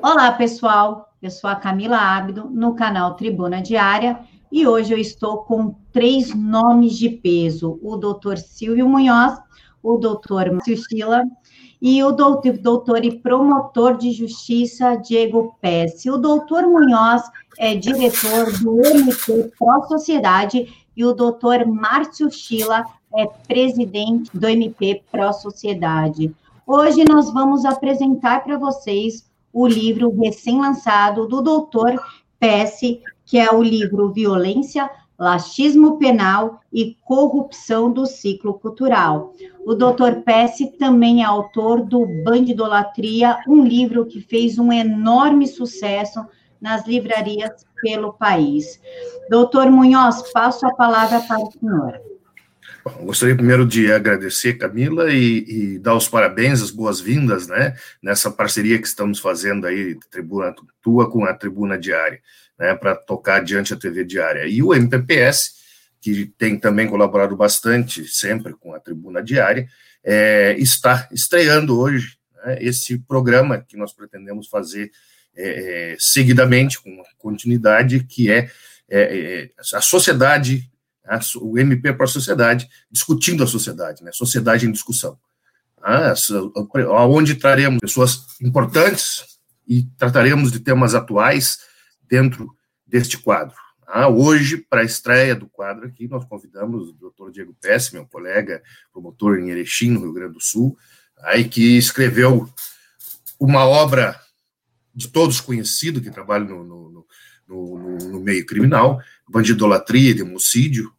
Olá, pessoal. Eu sou a Camila Ábido, no canal Tribuna Diária, e hoje eu estou com três nomes de peso: o doutor Silvio Munhoz, o doutor Márcio Chila e o doutor, e promotor de justiça Diego Pesce. O doutor Munhoz é diretor do MP Pró Sociedade e o doutor Márcio Chila é presidente do MP Pró Sociedade. Hoje nós vamos apresentar para vocês o livro recém-lançado do doutor Pesce, que é o livro Violência, Laxismo Penal e Corrupção do Ciclo Cultural. O doutor Pesce também é autor do Bandidolatria, um livro que fez um enorme sucesso nas livrarias pelo país. Doutor Munhoz, passo a palavra para o senhor. Bom, gostaria primeiro de agradecer, Camila, e, e dar os parabéns, as boas-vindas, né, nessa parceria que estamos fazendo aí, tribuna tua com a Tribuna Diária, né, para tocar adiante a TV Diária. E o MPPS, que tem também colaborado bastante, sempre com a Tribuna Diária, é, está estreando hoje né, esse programa que nós pretendemos fazer é, é seguidamente, com continuidade, que é, é, é a sociedade o MP para a sociedade, discutindo a sociedade, né? sociedade em discussão. Ah, onde traremos pessoas importantes e trataremos de temas atuais dentro deste quadro. Ah, hoje, para a estreia do quadro aqui, nós convidamos o doutor Diego Pesce, meu colega, promotor em Erechim, no Rio Grande do Sul, aí que escreveu uma obra de todos conhecido, que trabalha no, no, no, no meio criminal, bandidolatria homicídio,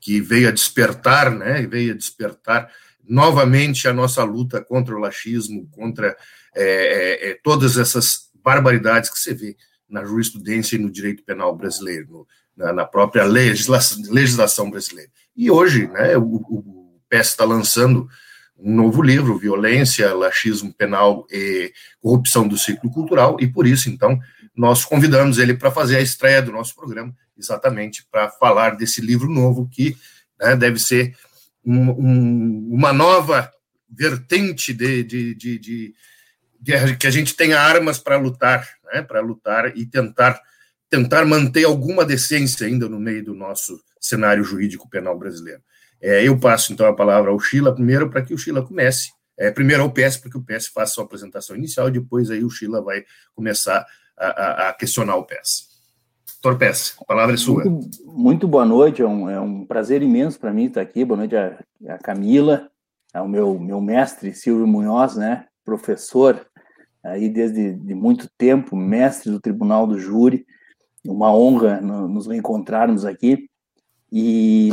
que veio a despertar, né, veio a despertar novamente a nossa luta contra o laxismo, contra é, é, é, todas essas barbaridades que você vê na jurisprudência e no direito penal brasileiro, no, na, na, própria legislação, legislação, brasileira. E hoje, né, o, o PES está lançando um novo livro, Violência, Laxismo Penal e Corrupção do Ciclo Cultural, e por isso, então, nós convidamos ele para fazer a estreia do nosso programa, exatamente para falar desse livro novo que né, deve ser um, um, uma nova vertente de, de, de, de, que a gente tenha armas para lutar, né, para lutar e tentar tentar manter alguma decência ainda no meio do nosso cenário jurídico penal brasileiro. É, eu passo então a palavra ao Sheila primeiro para que o Sheila comece. É, primeiro ao PS, para que o PS faça sua apresentação inicial, e depois aí o Sheila vai começar a, a questionar o PES. PES, a palavra é sua. Muito, muito boa noite, é um, é um prazer imenso para mim estar aqui. Boa noite a, a Camila, ao meu, meu mestre Silvio Munhoz, né, professor aí desde de muito tempo, mestre do Tribunal do Júri. Uma honra nos encontrarmos aqui. E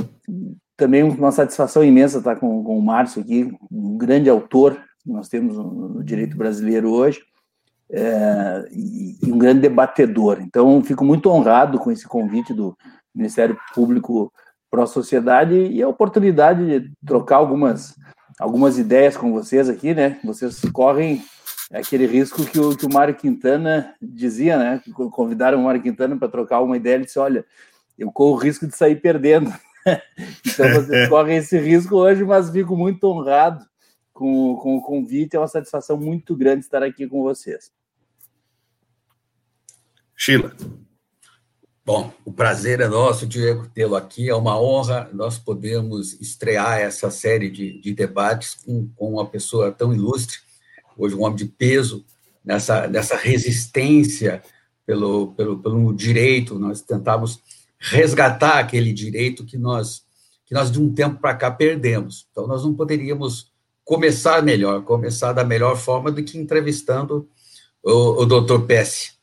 também uma satisfação imensa estar com, com o Márcio aqui, um grande autor que nós temos no direito brasileiro hoje é, e, e, um grande debatedor. Então, fico muito honrado com esse convite do Ministério Público para a sociedade e a oportunidade de trocar algumas, algumas ideias com vocês aqui, né? Vocês correm aquele risco que o, que o Mário Quintana dizia, né? Convidaram o Mário Quintana para trocar uma ideia, ele disse, olha, eu corro o risco de sair perdendo. então, vocês correm esse risco hoje, mas fico muito honrado com, com o convite. É uma satisfação muito grande estar aqui com vocês. Sheila. Bom, o prazer é nosso, Diego, tê-lo aqui. É uma honra nós podemos estrear essa série de, de debates com, com, uma pessoa tão ilustre, hoje um homem de peso, nessa, nessa resistência pelo, pelo, pelo direito. Nós tentamos resgatar aquele direito que nós, que nós de um tempo para cá perdemos. Então, nós não poderíamos começar melhor, começar da melhor forma do que entrevistando o, o doutor Pesce.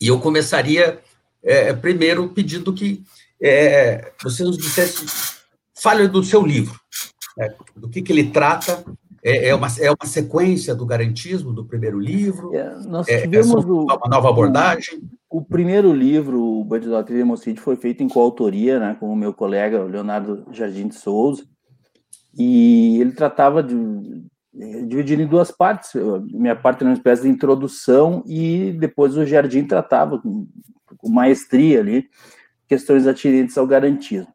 E eu começaria é, primeiro pedindo que é, você nos dissesse, fale do seu livro, né, do que, que ele trata. É, é, uma, é uma sequência do garantismo do primeiro livro? É, nós é, é tivemos o, uma nova abordagem? O, o primeiro livro, o Bandidolatria e Hemocídio, foi feito em coautoria né, com o meu colega Leonardo Jardim de Souza, e ele tratava de, dividido em duas partes. Minha parte era uma espécie de introdução e depois o Jardim tratava com, maestria ali questões atinentes ao garantismo.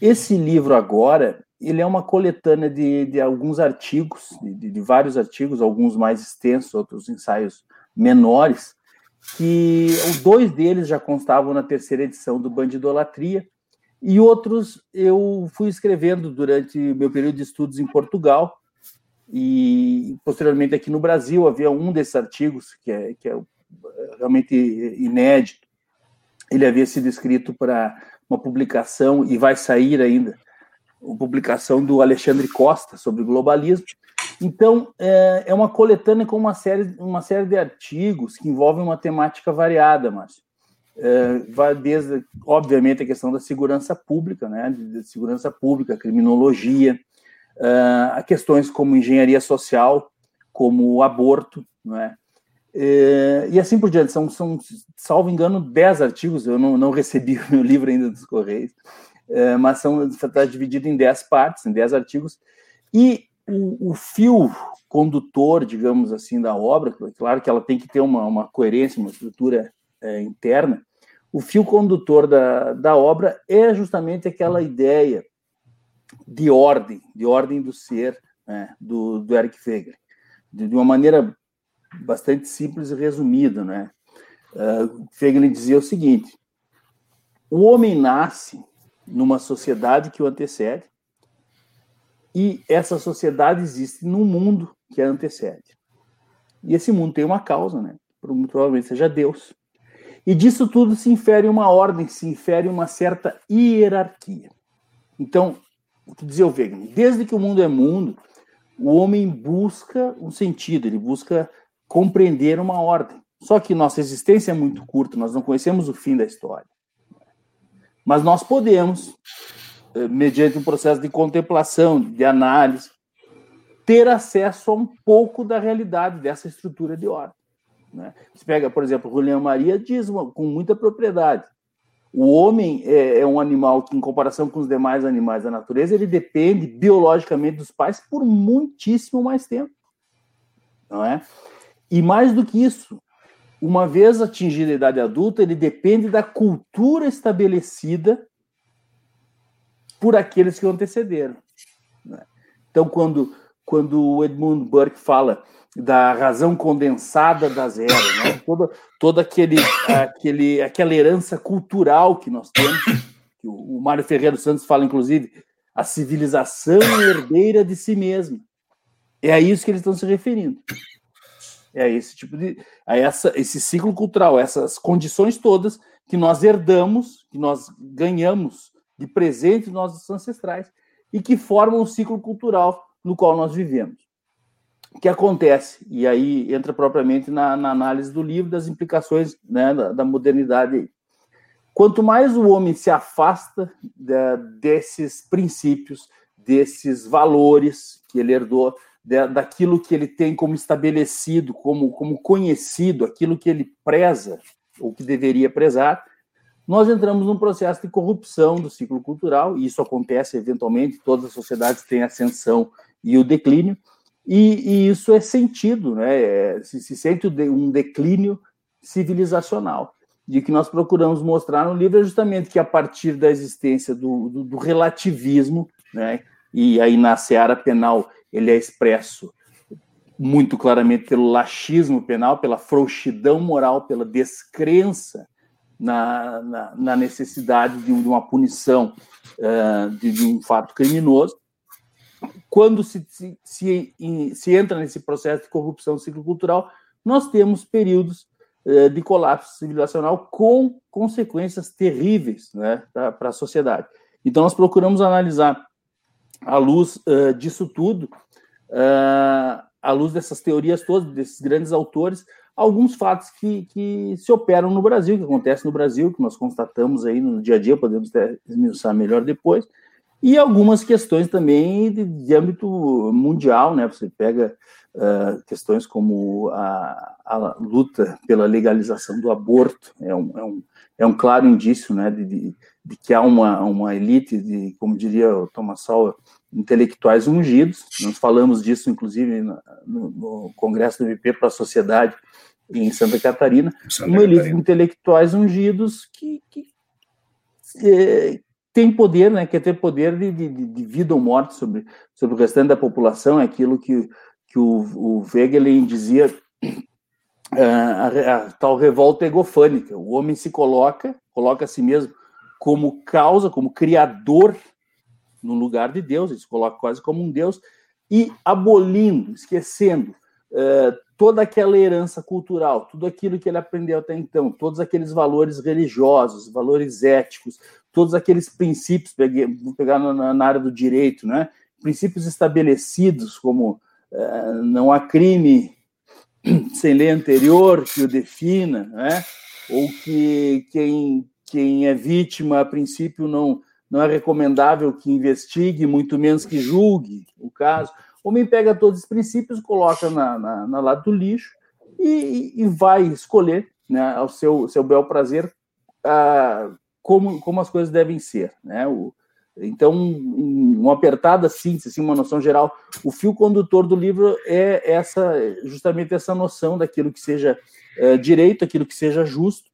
Esse livro agora, ele é uma coletânea de, de alguns artigos, de, de, vários artigos, alguns mais extensos, outros ensaios menores, que dois deles já constavam na terceira edição do Bandidolatria, e outros eu fui escrevendo durante meu período de estudos em Portugal, e posteriormente aqui no Brasil havia um desses artigos, que é, que é realmente inédito, ele havia sido escrito para uma publicação, e vai sair ainda, uma publicação do Alexandre Costa sobre globalismo, então, é, é uma coletânea com uma série, uma série de artigos que envolvem uma temática variada, Márcio. É, vai desde, obviamente, a questão da segurança pública, né, de segurança pública, criminologia, a questões como engenharia social, como aborto, né, é, e assim por diante. São, são, salvo engano, 10 artigos, eu não, não recebi o meu livro ainda dos Correios, é, mas são, está dividido em 10 partes, em 10 artigos, e o, o, fio condutor, digamos assim, da obra, claro que ela tem que ter uma, uma coerência, uma estrutura é, interna, o fio condutor da, da obra é justamente aquela ideia de ordem, de ordem do ser, né, do, do Eric Fegel, de, de, uma maneira bastante simples e resumida. Né? Uh, Fegel dizia o seguinte, o homem nasce numa sociedade que o antecede, e essa sociedade existe num mundo que a antecede. E esse mundo tem uma causa, né? Provavelmente seja Deus. E disso tudo se infere uma ordem, se infere uma certa hierarquia. Então, o que dizia o Wegener? Desde que o mundo é mundo, o homem busca um sentido, ele busca compreender uma ordem. Só que nossa existência é muito curta, nós não conhecemos o fim da história. Mas nós podemos eh, mediante um processo de contemplação, de análise, ter acesso a um pouco da realidade dessa estrutura de ordem. Né? Você pega, por exemplo, Julião Maria diz uma, com muita propriedade: o homem é, é, um animal que, em comparação com os demais animais da natureza, ele depende biologicamente dos pais por muitíssimo mais tempo, não é? E mais do que isso, uma vez atingida a idade adulta, ele depende da cultura estabelecida por aqueles que o antecederam. Né? Então, quando, quando o Edmund Burke fala da razão condensada das eras, né? toda, toda aquele, aquele, aquela herança cultural que nós temos, que o Mário Ferreira dos Santos fala, inclusive, a civilização herdeira de si mesma. É a isso que eles estão se referindo. É esse tipo de. a essa, esse ciclo cultural, essas condições todas que nós herdamos, que nós ganhamos de presente dos nossos ancestrais e que formam o ciclo cultural no qual nós vivemos. Que acontece? E aí entra propriamente na, na análise do livro das implicações né, da, da, modernidade. Quanto mais o homem se afasta da, desses princípios, desses valores que ele herdou, da, daquilo que ele tem como estabelecido, como, como conhecido, aquilo que ele preza, ou que deveria prezar, nós entramos num processo de corrupção do ciclo cultural, e isso acontece eventualmente, todas as sociedades têm ascensão e o declínio, e, e isso é sentido, né? É, se, se sente um declínio civilizacional. De que nós procuramos mostrar no livro é justamente que a partir da existência do, do, do relativismo, né? e aí na seara penal ele é expresso muito claramente pelo laxismo penal, pela frouxidão moral, pela descrença na, na, na necessidade de uma punição uh, de, de, um fato criminoso. Quando se, se, se, se, entra nesse processo de corrupção ciclocultural, nós temos períodos uh, de colapso civilizacional com consequências terríveis né, para a sociedade. Então, nós procuramos analisar, à luz uh, disso tudo, à luz dessas teorias todas, desses grandes autores, alguns fatos que, que se operam no Brasil, que acontecem no Brasil, que nós constatamos aí no dia a dia, podemos esmiuçar melhor depois, e algumas questões também de, de âmbito mundial, né? Você pega uh, questões como a, a, luta pela legalização do aborto, é um, é um, é um claro indício, né, de, de, de, que há uma, uma elite de, como diria o Thomas Sowell, intelectuais ungidos. Nós falamos disso, inclusive, no, no Congresso do MP para a Sociedade, em Santa Catarina, Santa uma elite de intelectuais ungidos que, que é, tem poder, né, quer ter poder de, de, de, vida ou morte sobre, sobre o restante da população, é aquilo que, que o, o Wegelin dizia a, a, a, tal revolta egofânica. O homem se coloca, coloca a si mesmo como causa, como criador no lugar de Deus, ele se coloca quase como um Deus, e abolindo, esquecendo uh, toda aquela herança cultural, tudo aquilo que ele aprendeu até então, todos aqueles valores religiosos, valores éticos, todos aqueles princípios, vou pegar na, na, área do direito, né? princípios estabelecidos, como uh, não há crime sem lei anterior que o defina, né? ou que quem, quem é vítima, a princípio, não, não é recomendável que investigue, muito menos que julgue o caso. O homem pega todos os princípios, coloca na, na, na lado do lixo e, e, vai escolher, né, ao seu, seu bel prazer, ah, como, como as coisas devem ser. Né? O, então, uma apertada síntese, assim, uma noção geral, o fio condutor do livro é essa, justamente essa noção daquilo que seja é, direito, aquilo que seja justo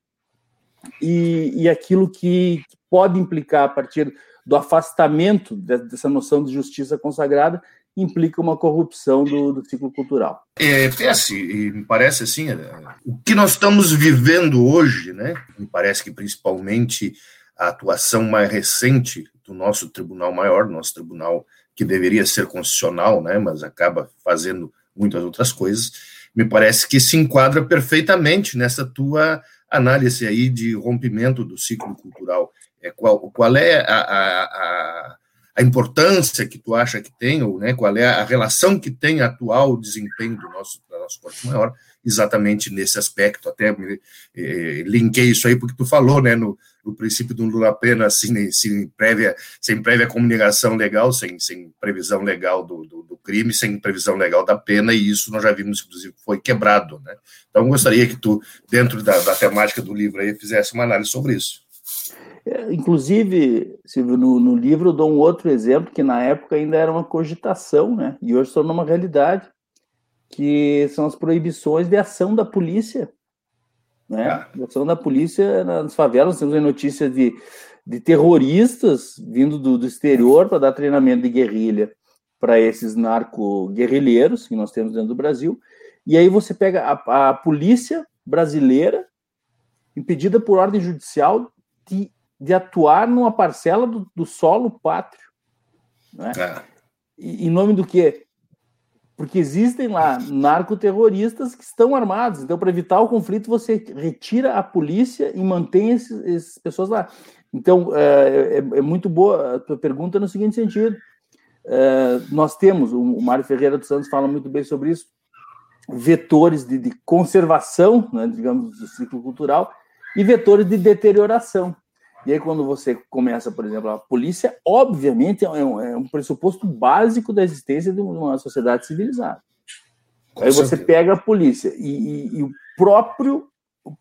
e, e aquilo que pode implicar a partir do afastamento dessa noção de justiça consagrada implica uma corrupção do, do ciclo cultural. É, PS, e me parece assim, é, o que nós estamos vivendo hoje, né? Me parece que principalmente a atuação mais recente do nosso tribunal maior, nosso tribunal que deveria ser constitucional, né, mas acaba fazendo muitas outras coisas, me parece que se enquadra perfeitamente nessa tua análise aí de rompimento do ciclo cultural. É, qual, qual é a, a, a importância que tu acha que tem, ou né, qual é a relação que tem atual desempenho do nosso, da nossa Corte Maior exatamente nesse aspecto. Até me, eh, linkei isso aí porque tu falou, né, no, no princípio do Lula Pena, assim, sem prévia, sem prévia comunicação legal, sem, sem previsão legal do, do, do, crime, sem previsão legal da pena, e isso nós já vimos, inclusive, foi quebrado, né. Então, gostaria que tu, dentro da, da temática do livro aí, fizesse uma análise sobre isso. É, inclusive, Silvio, no, no livro eu dou um outro exemplo que na época ainda era uma cogitação, né? E hoje tornou uma realidade que são as proibições de ação da polícia. Né? Ah. ação da polícia nas favelas, temos notícia de, de terroristas vindo do, do exterior para dar treinamento de guerrilha para esses narco-guerrilheiros que nós temos dentro do Brasil. E aí você pega a, a polícia brasileira, impedida por ordem judicial, de, de atuar numa parcela do, do solo pátrio. Né? Ah. E, em nome do quê? Porque existem lá narcoterroristas que estão armados. Então, para evitar o conflito, você retira a polícia e mantém esses, essas pessoas lá. Então, é, é, é, muito boa a tua pergunta no seguinte sentido. É, nós temos, o Mário Ferreira dos Santos fala muito bem sobre isso, vetores de, de conservação, né, digamos, do ciclo cultural, e vetores de deterioração. E aí, quando você começa, por exemplo, a polícia, obviamente, é um, é um pressuposto básico da existência de uma sociedade civilizada. Com aí você pega a polícia e, e, e, o próprio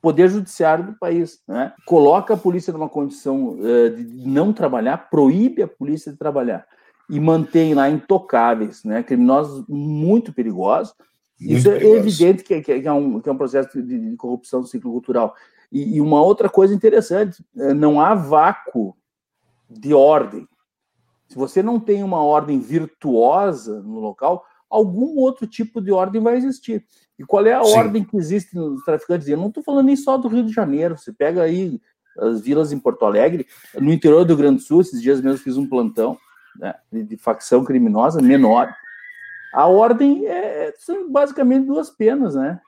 poder judiciário do país, né? coloca a polícia numa condição uh, de não trabalhar, proíbe a polícia de trabalhar e mantém lá intocáveis, né? criminosos muito perigosos. Muito Isso perigoso. é evidente que, que, é um, que é um processo de, de corrupção do ciclo cultural. E, e uma outra coisa interessante, é, não há vácuo de ordem. Se você não tem uma ordem virtuosa no local, algum outro tipo de ordem vai existir. E qual é a Sim. ordem que existe nos traficantes? Eu não estou falando nem só do Rio de Janeiro. Você pega aí as vilas em Porto Alegre, no interior do Grande Sul, esses dias mesmo fiz um plantão né, de, de, facção criminosa menor. A ordem é, são basicamente duas penas, né?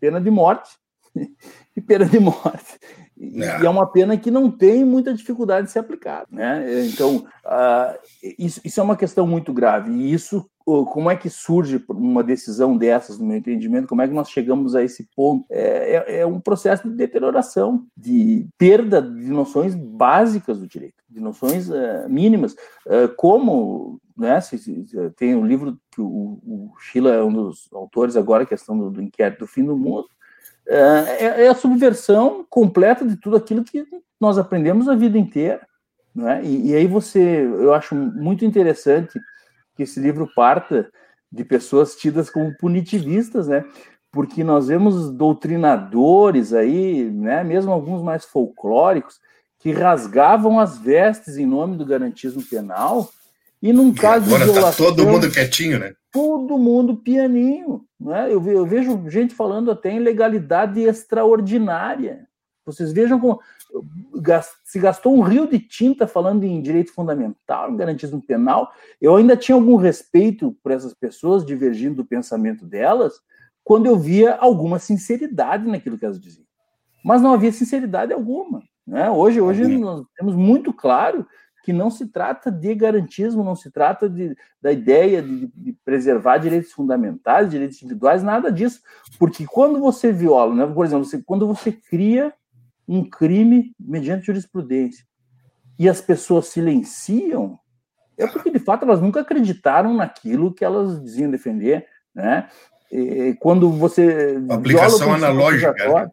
Pena de morte e pena de morte. E é. e é. uma pena que não tem muita dificuldade de ser aplicada. Né? Então, uh, isso, isso, é uma questão muito grave. E isso, como é que surge uma decisão dessas, no meu entendimento? Como é que nós chegamos a esse ponto? É, é, é um processo de deterioração, de perda de noções básicas do direito, de noções uh, mínimas, uh, como né, tem um livro que o, o Sheila é um dos autores agora, a questão do, do inquérito do fim do mundo, é, é, é a subversão completa de tudo aquilo que nós aprendemos a vida inteira. Né? E, e aí você, eu acho muito interessante que esse livro parta de pessoas tidas como punitivistas, né? Porque nós vemos doutrinadores aí, né? Mesmo alguns mais folclóricos que rasgavam as vestes em nome do garantismo penal E num caso agora de violação, tá todo mundo quietinho, né? Todo mundo pianinho. Né? Eu, eu vejo gente falando até em legalidade extraordinária. Vocês vejam como se gastou um rio de tinta falando em direito fundamental, em garantismo penal. Eu ainda tinha algum respeito por essas pessoas, divergindo do pensamento delas, quando eu via alguma sinceridade naquilo que elas diziam. Mas não havia sinceridade alguma. Né? Hoje, hoje nós temos muito claro que não se trata de garantismo, não se trata de, da ideia de, de, preservar direitos fundamentais, direitos individuais, nada disso. Porque quando você viola, né, por exemplo, você, quando você cria um crime mediante jurisprudência e as pessoas silenciam, é porque de fato elas nunca acreditaram naquilo que elas diziam defender, né? E, quando você aplicação analógica, né?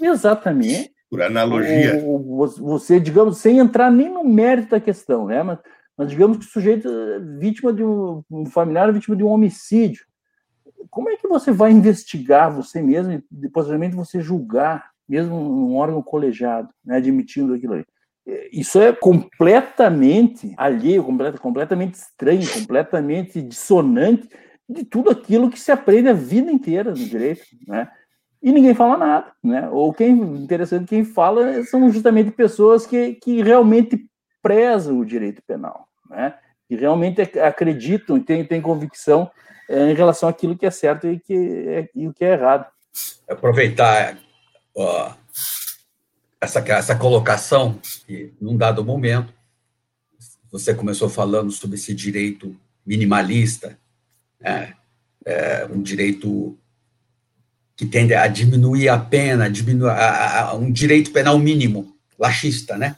exatamente por analogia. O, você, digamos, sem entrar nem no mérito da questão, né? Mas, mas digamos que o sujeito é vítima de um, um familiar é vítima de um homicídio. Como é que você vai investigar você mesmo e posteriormente você julgar, mesmo um órgão colegiado, né, admitindo aquilo ali? Isso é completamente alheio, completamente estranho, completamente dissonante de tudo aquilo que se aprende a vida inteira no direito, né? E ninguém fala nada, né? Ou quem interessante quem fala são justamente pessoas que, que realmente prezam o direito penal, né? Que realmente acreditam e têm, têm convicção é, em relação àquilo que é certo e, que é, e o que é errado. Aproveitar ó, essa, essa colocação que, num dado momento, você começou falando sobre esse direito minimalista, né? é, um direito que tende a diminuir a pena, diminuir a, a, um direito penal mínimo, laxista, né?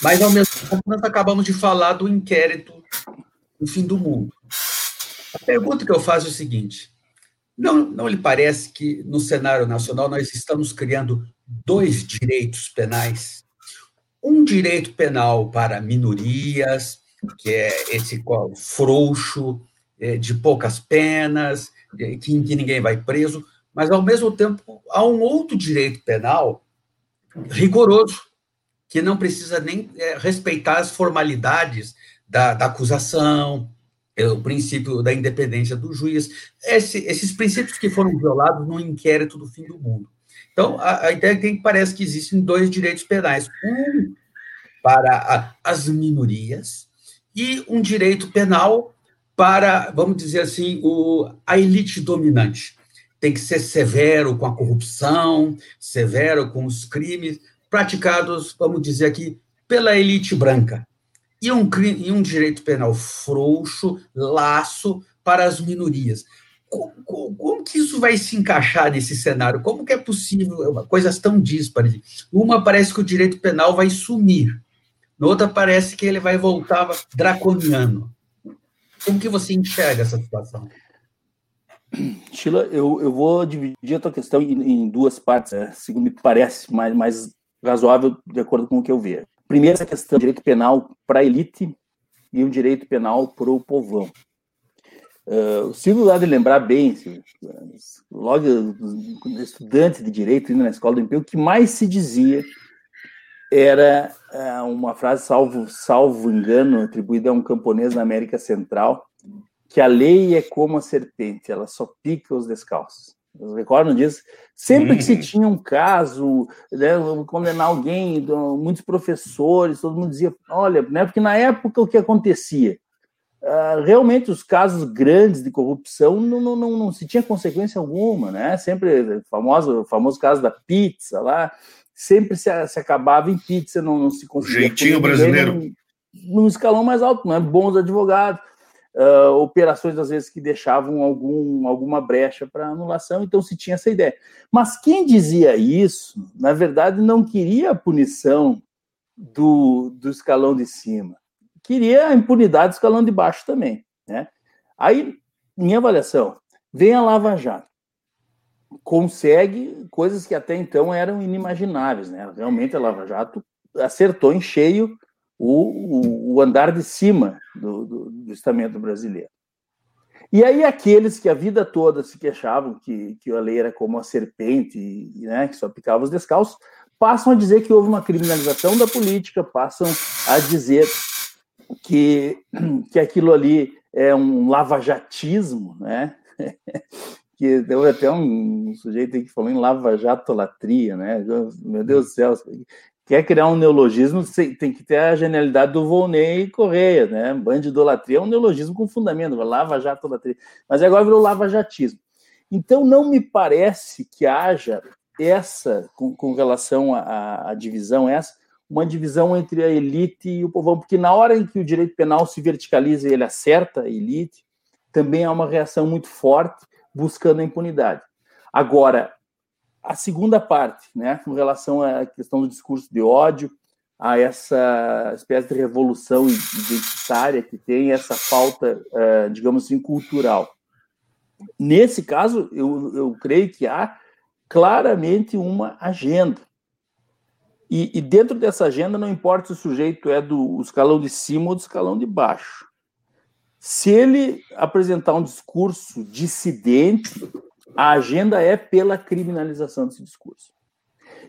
Mas, ao mesmo tempo, nós acabamos de falar do inquérito no fim do mundo. A pergunta que eu faço é o seguinte: não, não lhe parece que no cenário nacional nós estamos criando dois direitos penais? Um direito penal para minorias, que é esse qual, frouxo, é, de poucas penas, que, que ninguém vai preso, mas, ao mesmo tempo, há um outro direito penal rigoroso, que não precisa nem é, respeitar as formalidades da, da acusação, é, o princípio da independência do juiz, esse, esses princípios que foram violados no inquérito do fim do mundo. Então, a, a ideia é que parece que existem dois direitos penais: um para a, as minorias e um direito penal para, vamos dizer assim, o, a elite dominante. Tem que ser severo com a corrupção, severo com os crimes praticados, vamos dizer aqui, pela elite branca. E um, e um direito penal frouxo, laço para as minorias. Como, como, como, que isso vai se encaixar nesse cenário? Como que é possível coisas tão díspares? Uma parece que o direito penal vai sumir, outra parece que ele vai voltar draconiano. Como que você enxerga essa situação? Sheila, eu, eu vou dividir a tua questão em, em duas partes, né, segundo me parece mais, mais razoável, de acordo com o que eu vejo. Primeiro, essa questão do direito penal para a elite e o direito penal para o povão. Uh, o Silvio há de lembrar bem, logo estudante de direito indo na escola do Império, o que mais se dizia era é, uma frase, salvo, salvo engano, atribuída a um camponês na América Central, que a lei é como a serpente, ela só pica os descalços. Vocês recordam disso? Sempre que se uhum. tinha um caso, né, condenar alguém, muitos professores, todo mundo dizia, olha, né, porque na época o que acontecia? Uh, realmente os casos grandes de corrupção não, não, não, não, se tinha consequência alguma, né? Sempre famoso famoso caso da pizza lá, sempre se, se acabava em pizza, não, não se conseguia. Jeitinho brasileiro. Num, num, escalão mais alto, né? bons advogados, uh, operações às vezes que deixavam algum, alguma brecha para anulação, então se tinha essa ideia. Mas quem dizia isso, na verdade, não queria a punição do, do escalão de cima, queria a impunidade do escalão de baixo também. Né? Aí, minha avaliação, vem a Lava Jato consegue coisas que até então eram inimagináveis, né? Realmente a Lava Jato acertou em cheio o, o, o andar de cima do, do, do, estamento brasileiro. E aí aqueles que a vida toda se queixavam que, que a lei era como a serpente, né, que só picava os descalços, passam a dizer que houve uma criminalização da política, passam a dizer que, que aquilo ali é um lavajatismo, né? que deu até um sujeito que falou em lava-jatolatria, né? Meu Deus do céu, quer criar um neologismo, tem que ter a genialidade do Volney Correia, né? Bandidolatria é um neologismo com fundamento, lava-jatolatria. Mas agora virou lava-jatismo. Então, não me parece que haja essa, com, com relação à, à divisão, essa, uma divisão entre a elite e o povão, porque na hora em que o direito penal se verticaliza e ele acerta a elite, também há uma reação muito forte buscando a impunidade. Agora, a segunda parte, né, com relação à questão do discurso de ódio, a essa espécie de revolução identitária que tem, essa falta, uh, digamos assim, cultural. Nesse caso, eu, eu creio que há claramente uma agenda. E, e, dentro dessa agenda, não importa se o sujeito é do escalão de cima ou do escalão de baixo. Se ele apresentar um discurso dissidente, a agenda é pela criminalização desse discurso.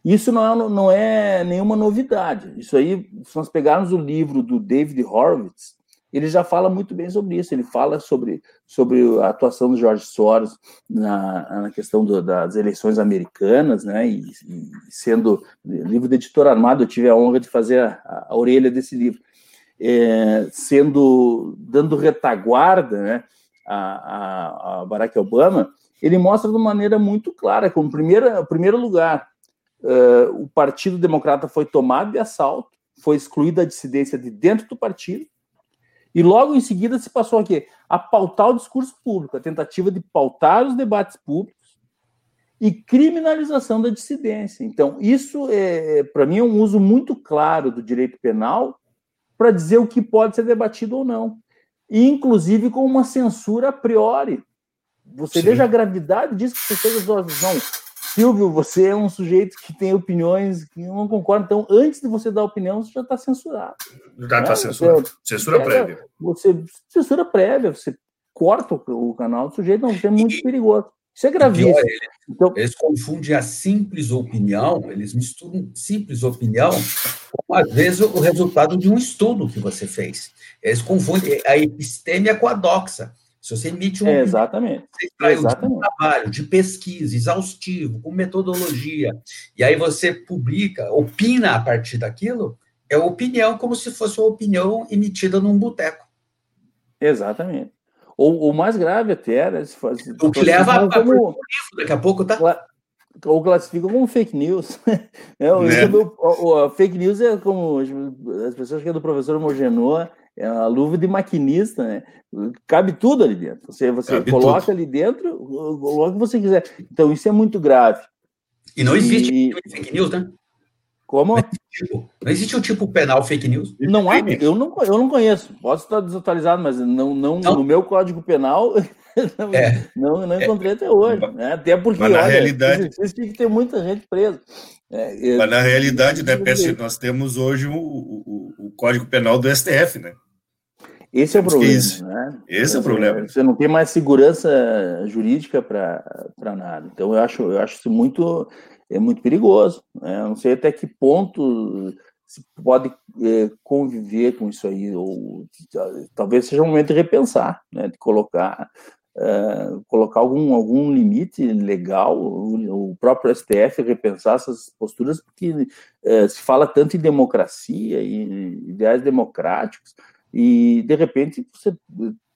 Isso não é, não é nenhuma novidade. Isso aí, se nós pegarmos o livro do David Horowitz, ele já fala muito bem sobre isso. Ele fala sobre, sobre a atuação do George Soros na, na questão do, das eleições americanas, né? E, e, sendo livro de editor armado, eu tive a honra de fazer a, a orelha desse livro, é, sendo dando retaguarda, né? A, a, a Barack Obama, ele mostra de maneira muito clara, como primeiro, primeiro lugar, uh, o Partido Democrata foi tomado de assalto, foi excluída a dissidência de dentro do partido, e logo em seguida se passou aqui a pautar o discurso público, a tentativa de pautar os debates públicos e criminalização da dissidência. Então, isso, é, para mim, é um uso muito claro do direito penal para dizer o que pode ser debatido ou não, e, inclusive com uma censura a priori. Você Sim. veja a gravidade disso que você fez a sua visão. Silvio, você é um sujeito que tem opiniões que não concordam. Então, antes de você dar opinião, você já está censurado. Já está né? censurado. Censura prévia. Você, censura prévia, você corta o, canal do sujeito, não, é muito perigoso. Isso é gravíssimo. Pior, eles, então, eles confundem a simples opinião, eles misturam simples opinião com, às vezes, o resultado de um estudo que você fez. Eles confundem a epistêmia com a doxa. Se você emite um. É, exatamente. Você extraiu de um trabalho de pesquisa exaustivo, com metodologia, e aí você publica, opina a partir daquilo, é opinião como se fosse uma opinião emitida num boteco. Exatamente. Ou o mais grave até era. Se faz, o que leva a, como, livro, daqui a pouco, tá? Ou classificam como fake news. é, o, né? o, o, fake news é como as pessoas que é do professor Mogenoa é uma luva de maquinista, né? Cabe tudo ali dentro. Você, você coloca tudo. ali dentro, coloca o que você quiser. Então, isso é muito grave. E não existe e... fake news, né? Como? Não existe, não existe o tipo penal fake news. Não há, eu não, eu não conheço. Posso estar desatualizado, mas não, não, não. no meu código penal não, é. não, não, encontrei é. até hoje. Né? Até porque, mas na olha, realidade, tem que ter muita gente presa. É, mas na realidade, né, nós temos hoje o, o, o, Código Penal do STF, né? Esse é o problema. Esse, né? esse é o problema. Você não tem mais segurança jurídica para nada. Então, eu acho, eu acho isso muito, é muito perigoso. Né? Eu não sei até que ponto se pode é, conviver com isso aí, ou talvez seja um momento de repensar, né? de colocar, uh, colocar algum, algum limite legal, o, o, próprio STF repensar essas posturas, porque uh, se fala tanto em democracia e ideais democráticos, e de repente você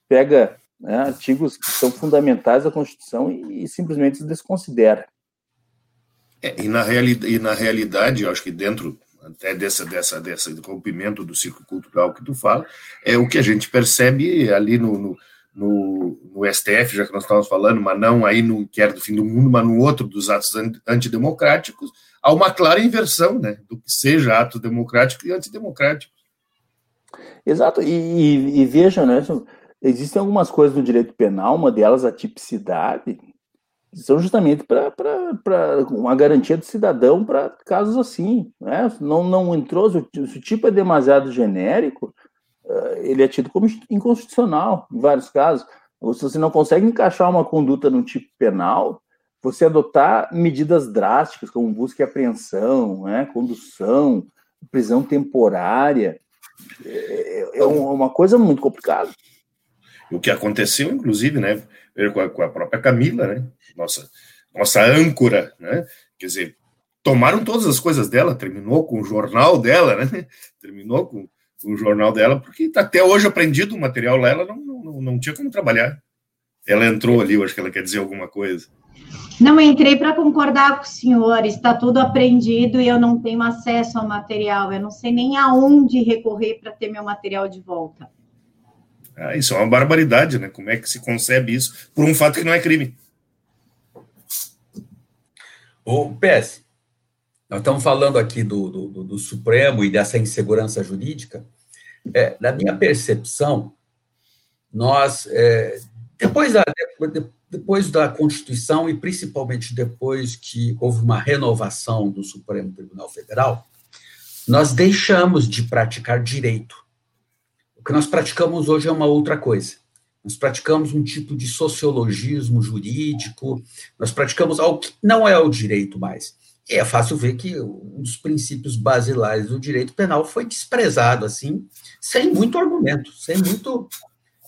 pega né, artigos que são fundamentais da Constituição e, e simplesmente desconsidera. É, e, na reali e na realidade, eu acho que dentro até dessa, dessa, dessa rompimento do ciclo cultural que tu fala, é o que a gente percebe ali no, no, no, no STF, já que nós estávamos falando, mas não aí no que era do fim do mundo, mas no outro dos atos antidemocráticos, há uma clara inversão né, do que seja ato democrático e antidemocrático. Exato, e, e, e vejam, né, existem algumas coisas do direito penal, uma delas a tipicidade, são justamente para uma garantia do cidadão para casos assim. Né? Não, não entrou, se o tipo é demasiado genérico, eh, ele é tido como inconstitucional em vários casos. Ou se você não consegue encaixar uma conduta no tipo penal, você adotar medidas drásticas, como busca e apreensão, né? condução, prisão temporária, é, é uma coisa muito complicada. O que aconteceu, inclusive, né, com a, com a própria Camila, né, nossa, nossa âncora, né, quer dizer, tomaram todas as coisas dela, terminou com o jornal dela, né, terminou com, o jornal dela, porque até hoje aprendido o material lá, ela não, não, não tinha como trabalhar. Ela entrou ali, eu acho que ela quer dizer alguma coisa. Não entrei para concordar com o senhor, está tudo aprendido e eu não tenho acesso ao material, eu não sei nem aonde recorrer para ter meu material de volta. Ah, isso é uma barbaridade, né? Como é que se concebe isso por um fato que não é crime? O PS, nós estamos falando aqui do, do, do Supremo e dessa insegurança jurídica. É, na minha percepção, nós, é, depois, da, depois da Constituição e principalmente depois que houve uma renovação do Supremo Tribunal Federal, nós deixamos de praticar direito. O que nós praticamos hoje é uma outra coisa. Nós praticamos um tipo de sociologismo jurídico, nós praticamos algo que não é o direito mais é fácil ver que um dos princípios basilares do direito penal foi desprezado, assim, sem muito argumento, sem muito.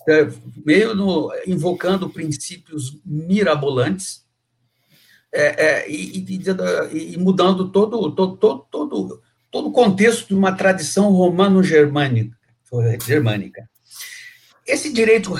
É, meio no, invocando princípios mirabolantes é, é, e, e, e, mudando todo, todo, todo, todo, todo o contexto de uma tradição romano-germânica. Germânica. Esse direito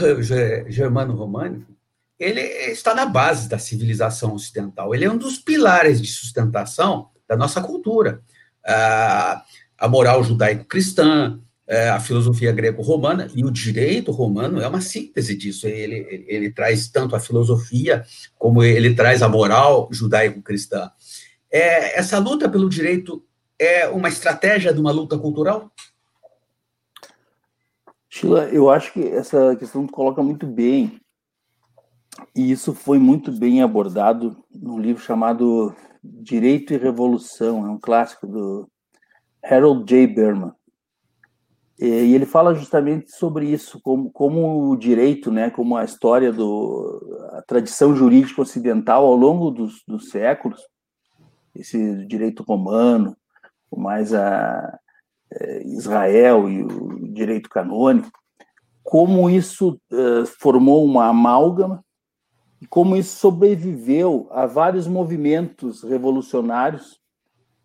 germano-românico ele está na base da civilização ocidental. Ele é um dos pilares de sustentação da nossa cultura. A moral judaico-cristã, é, a filosofia greco-romana e o direito romano é uma síntese disso. Ele, ele, ele, traz tanto a filosofia como ele traz a moral judaico-cristã. É, essa luta pelo direito é uma estratégia de uma luta cultural? Sheila, eu acho que essa questão coloca muito bem e isso foi muito bem abordado num livro chamado Direito e Revolução, é um clássico do Harold J. Berman. E ele fala justamente sobre isso, como, como o direito, né, como a história do a tradição jurídica ocidental ao longo dos, dos séculos, esse direito romano, mais a Israel e o direito canônico, como isso uh, formou uma amálgama e como isso sobreviveu a vários movimentos revolucionários,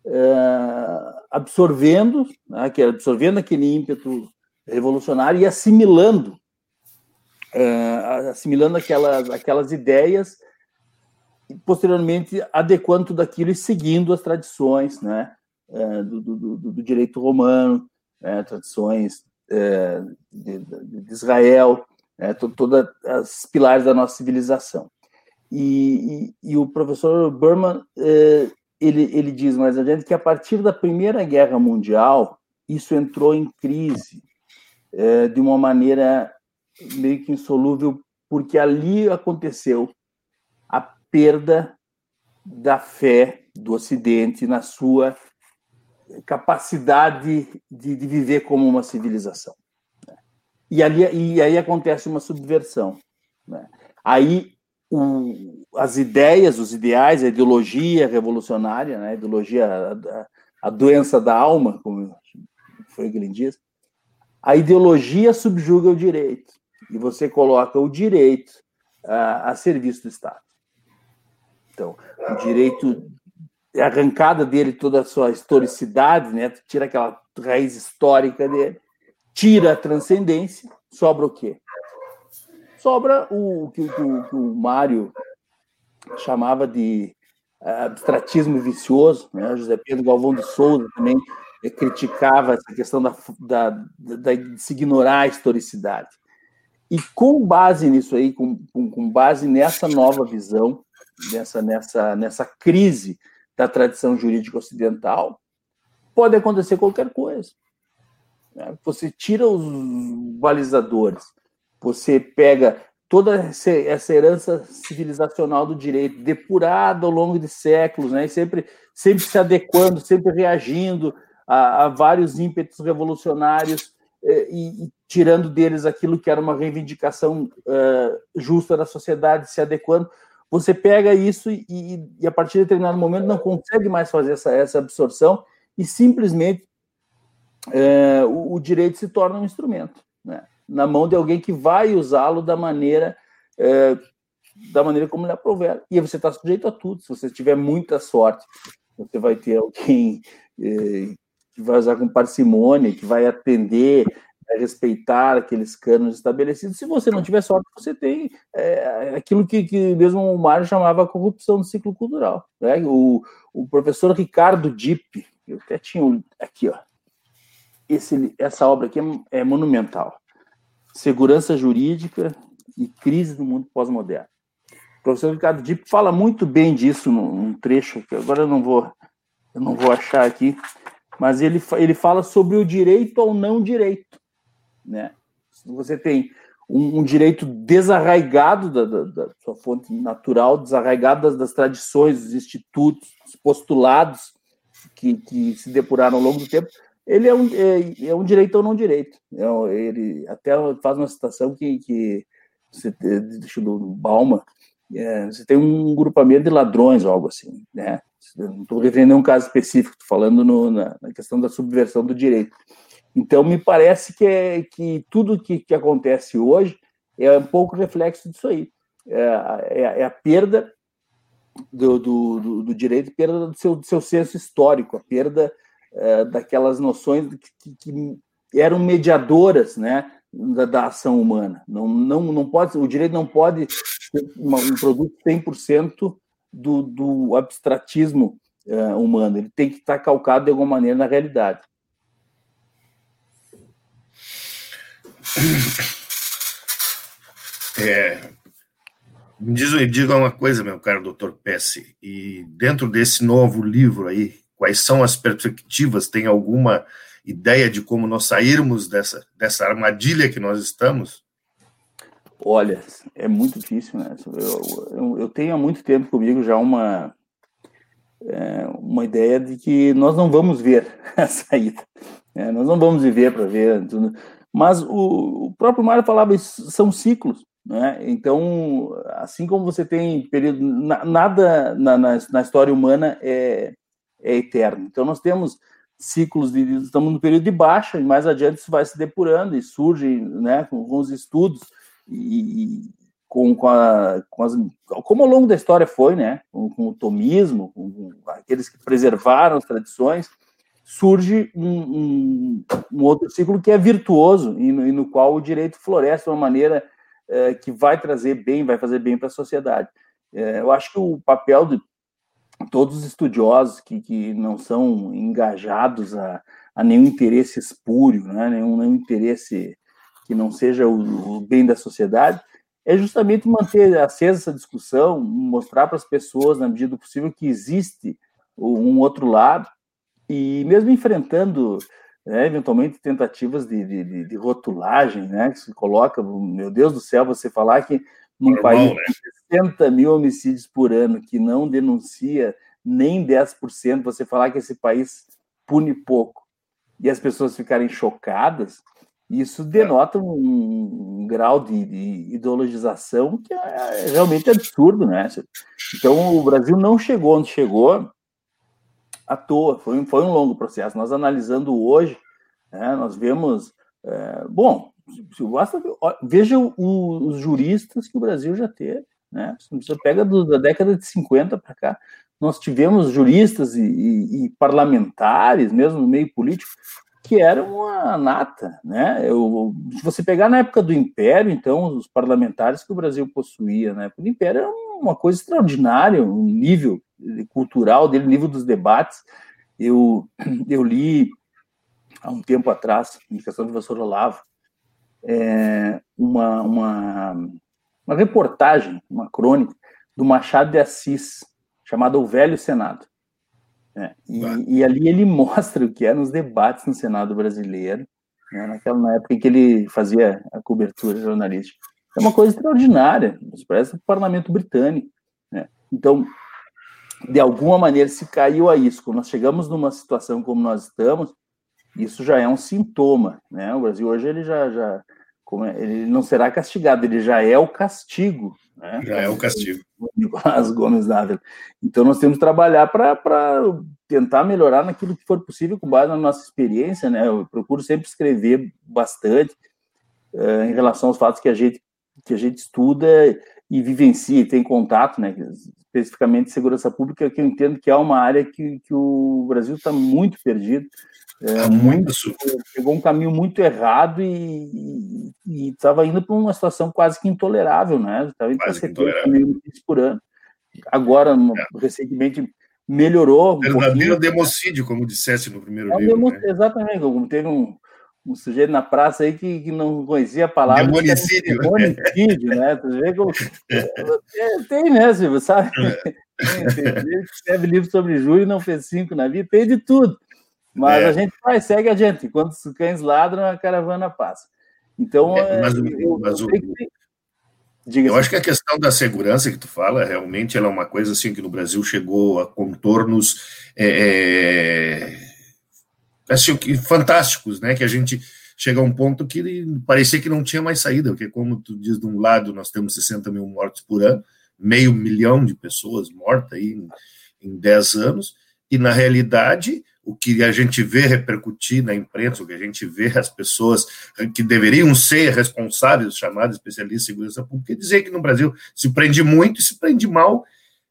é, absorvendo, né, absorvendo aquele ímpeto revolucionário e assimilando, assimilando aquelas, aquelas ideias e posteriormente adequando tudo aquilo e seguindo as tradições, né, é, do, do, do, direito romano, né, tradições de, de Israel, né, todas as pilares da nossa civilização. E, e, e o professor Berman, eh, ele, ele diz mais adiante que a partir da Primeira Guerra Mundial, isso entrou em crise eh, de uma maneira meio que insolúvel, porque ali aconteceu a perda da fé do Ocidente na sua capacidade de, de viver como uma civilização. E, ali, e aí acontece uma subversão. Né? Aí o, as ideias, os ideais, a ideologia revolucionária, né? a ideologia, a, a doença da alma, como foi Glenn diz, a ideologia subjuga o direito e você coloca o direito a, a serviço do Estado. Então, o direito arrancada dele toda a sua historicidade, né? tira aquela raiz histórica dele tira a transcendência, sobra o quê? Sobra o que, o, o Mário chamava de eh, abstratismo vicioso, né? José Pedro Galvão de Souza também criticava essa questão da, da, da, de se ignorar a historicidade. E com base nisso aí, com, com, com base nessa nova visão, nessa, nessa, nessa crise da tradição jurídica ocidental, pode acontecer qualquer coisa. Né? Você tira os balizadores, você pega toda essa herança civilizacional do direito, depurada ao longo de séculos, né? sempre, sempre se adequando, sempre reagindo a, a vários ímpetos revolucionários eh, e, e, tirando deles aquilo que era uma reivindicação uh, justa da sociedade, se adequando. Você pega isso e, e, a partir de determinado momento não consegue mais fazer essa, essa absorção e simplesmente é, o, o, direito se torna um instrumento, né? na mão de alguém que vai usá-lo da maneira é, da maneira como ele aprover. E você está sujeito a tudo. Se você tiver muita sorte, você vai ter alguém é, que vai usar com parcimônia, que vai atender, vai respeitar aqueles canos estabelecidos. Se você não tiver sorte, você tem é, aquilo que, que mesmo o Mário chamava corrupção do ciclo cultural. Né? O, o professor Ricardo Dipp, eu até tinha um, aqui, ó, esse, essa obra aqui é, é monumental. Segurança jurídica e crise do mundo pós-moderno. O professor Ricardo Dipp fala muito bem disso num, trecho que agora eu não vou eu não vou achar aqui, mas ele, ele fala sobre o direito ao não direito, né? Você tem um, um direito desarraigado da, da, da, sua fonte natural, desarraigado das, das, tradições, dos institutos, dos postulados que, que se depuraram ao longo do tempo, ele é um, é, é um direito ou não direito. É, ele até faz uma citação que, que você, deixa do Balma, é, você tem um grupamento de ladrões algo assim, né? não estou referindo a um caso específico, estou falando no, na, na, questão da subversão do direito. Então, me parece que, é, que tudo que, que acontece hoje é um pouco reflexo disso aí. É, é, é a perda do, do, do, do, direito, perda do seu, do seu senso histórico, a perda é, daquelas noções que, que, eram mediadoras, né, da, da, ação humana. Não, não, não pode, o direito não pode ser um produto 100% do, do abstratismo uh, humano. Ele tem que estar calcado de alguma maneira na realidade. É, me diz, me diga uma coisa, meu caro doutor Pesce, e dentro desse novo livro aí, quais são as perspectivas? Tem alguma ideia de como nós sairmos dessa, dessa armadilha que nós estamos? Olha, é muito difícil, né? Eu, eu, eu tenho há muito tempo comigo já uma, é, uma ideia de que nós não vamos ver a saída. Né? Nós não vamos viver para ver. Mas o, o próprio Mário falava, são ciclos. Né? Então, assim como você tem período, nada na, na, na história humana é, é eterno. Então, nós temos ciclos de estamos no período de baixa e mais adiante isso vai se depurando e surge né com, com os estudos e, com, com, a, com as, como ao longo da história foi, né, com, com o tomismo, com, aqueles que preservaram as tradições, surge um, um, um, outro ciclo que é virtuoso e no, e no qual o direito floresce de uma maneira é, que vai trazer bem, vai fazer bem para a sociedade. É, eu acho que o papel de todos os estudiosos que, que não são engajados a, a nenhum interesse espúrio, né, nenhum, nenhum interesse que não seja o, o bem da sociedade, é justamente manter acesa essa discussão, mostrar para as pessoas, na medida do possível, que existe um outro lado, e mesmo enfrentando, né, eventualmente, tentativas de, de, de, rotulagem, né, que se coloca, meu Deus do céu, você falar que num Normal, país né? com 60 mil homicídios por ano, que não denuncia nem 10%, você falar que esse país pune pouco, e as pessoas ficarem chocadas, isso denota um, um grau de, de, ideologização que é, é realmente absurdo, né? Então, o Brasil não chegou onde chegou à toa, foi, foi um longo processo. Nós analisando hoje, né, nós vemos, é, bom, basta, veja o, os juristas que o Brasil já teve, né? Você pega do, da década de 50 para cá, nós tivemos juristas e, e, e, parlamentares, mesmo no meio político, que era uma nata, né? Eu, se você pegar na época do Império, então, os parlamentares que o Brasil possuía na época do Império era uma coisa extraordinária, um nível cultural dele, nível dos debates. Eu, eu li há um tempo atrás, questão do professor Olavo, é, uma, uma, uma reportagem, uma crônica do Machado de Assis, chamada O Velho Senado. É, e, e, ali ele mostra o que é nos debates no Senado brasileiro, né, naquela, na época em que ele fazia a cobertura jornalística. É uma coisa extraordinária, parece o parlamento britânico. Né? Então, de alguma maneira, se caiu a isso. Quando nós chegamos numa situação como nós estamos, isso já é um sintoma. Né? O Brasil hoje ele já, já é, ele não será castigado, ele já é o castigo. Né? Já é o castigo. Nicolás Gomes Dávila. Então, nós temos que trabalhar para tentar melhorar naquilo que for possível, com base na nossa experiência. Né? Eu procuro sempre escrever bastante uh, em relação aos fatos que a gente, que a gente estuda e vivencia e tem contato, né? especificamente segurança pública, que eu entendo que é uma área que, que o Brasil está muito perdido. É, muito, pegou um caminho muito errado e estava indo para uma situação quase que intolerável, né? Estava indo para 70 mil notícias por ano. Agora, é. recentemente, melhorou. Um Verdadeiro democídio, como dissesse no primeiro é, livro. Né? Exatamente, como teve um, um sujeito na praça aí que, que não conhecia a palavra. Demonicídio. Demonicídio, né? Tu vê como... É, tem, né, Silvio, sabe? É. Tem, tem, escreve livro sobre Júlio e não fez cinco na vida, tem de tudo. Mas é. a gente vai, segue adiante. Enquanto os cães ladram, a caravana passa. Então, é, mas, eu, mas o, eu acho que a questão da segurança que tu fala, realmente, ela é uma coisa assim que no Brasil chegou a contornos é, é assim, fantásticos, né? Que a gente chega a um ponto que parecia que não tinha mais saída, porque como tu diz, de um lado nós temos 60 mil mortos por ano, meio milhão de pessoas mortas aí em, em 10 anos, e na realidade o que a gente vê repercutir na imprensa, o que a gente vê as pessoas que deveriam ser responsáveis, chamados especialistas em segurança pública, dizer que no Brasil se prende muito e se prende mal,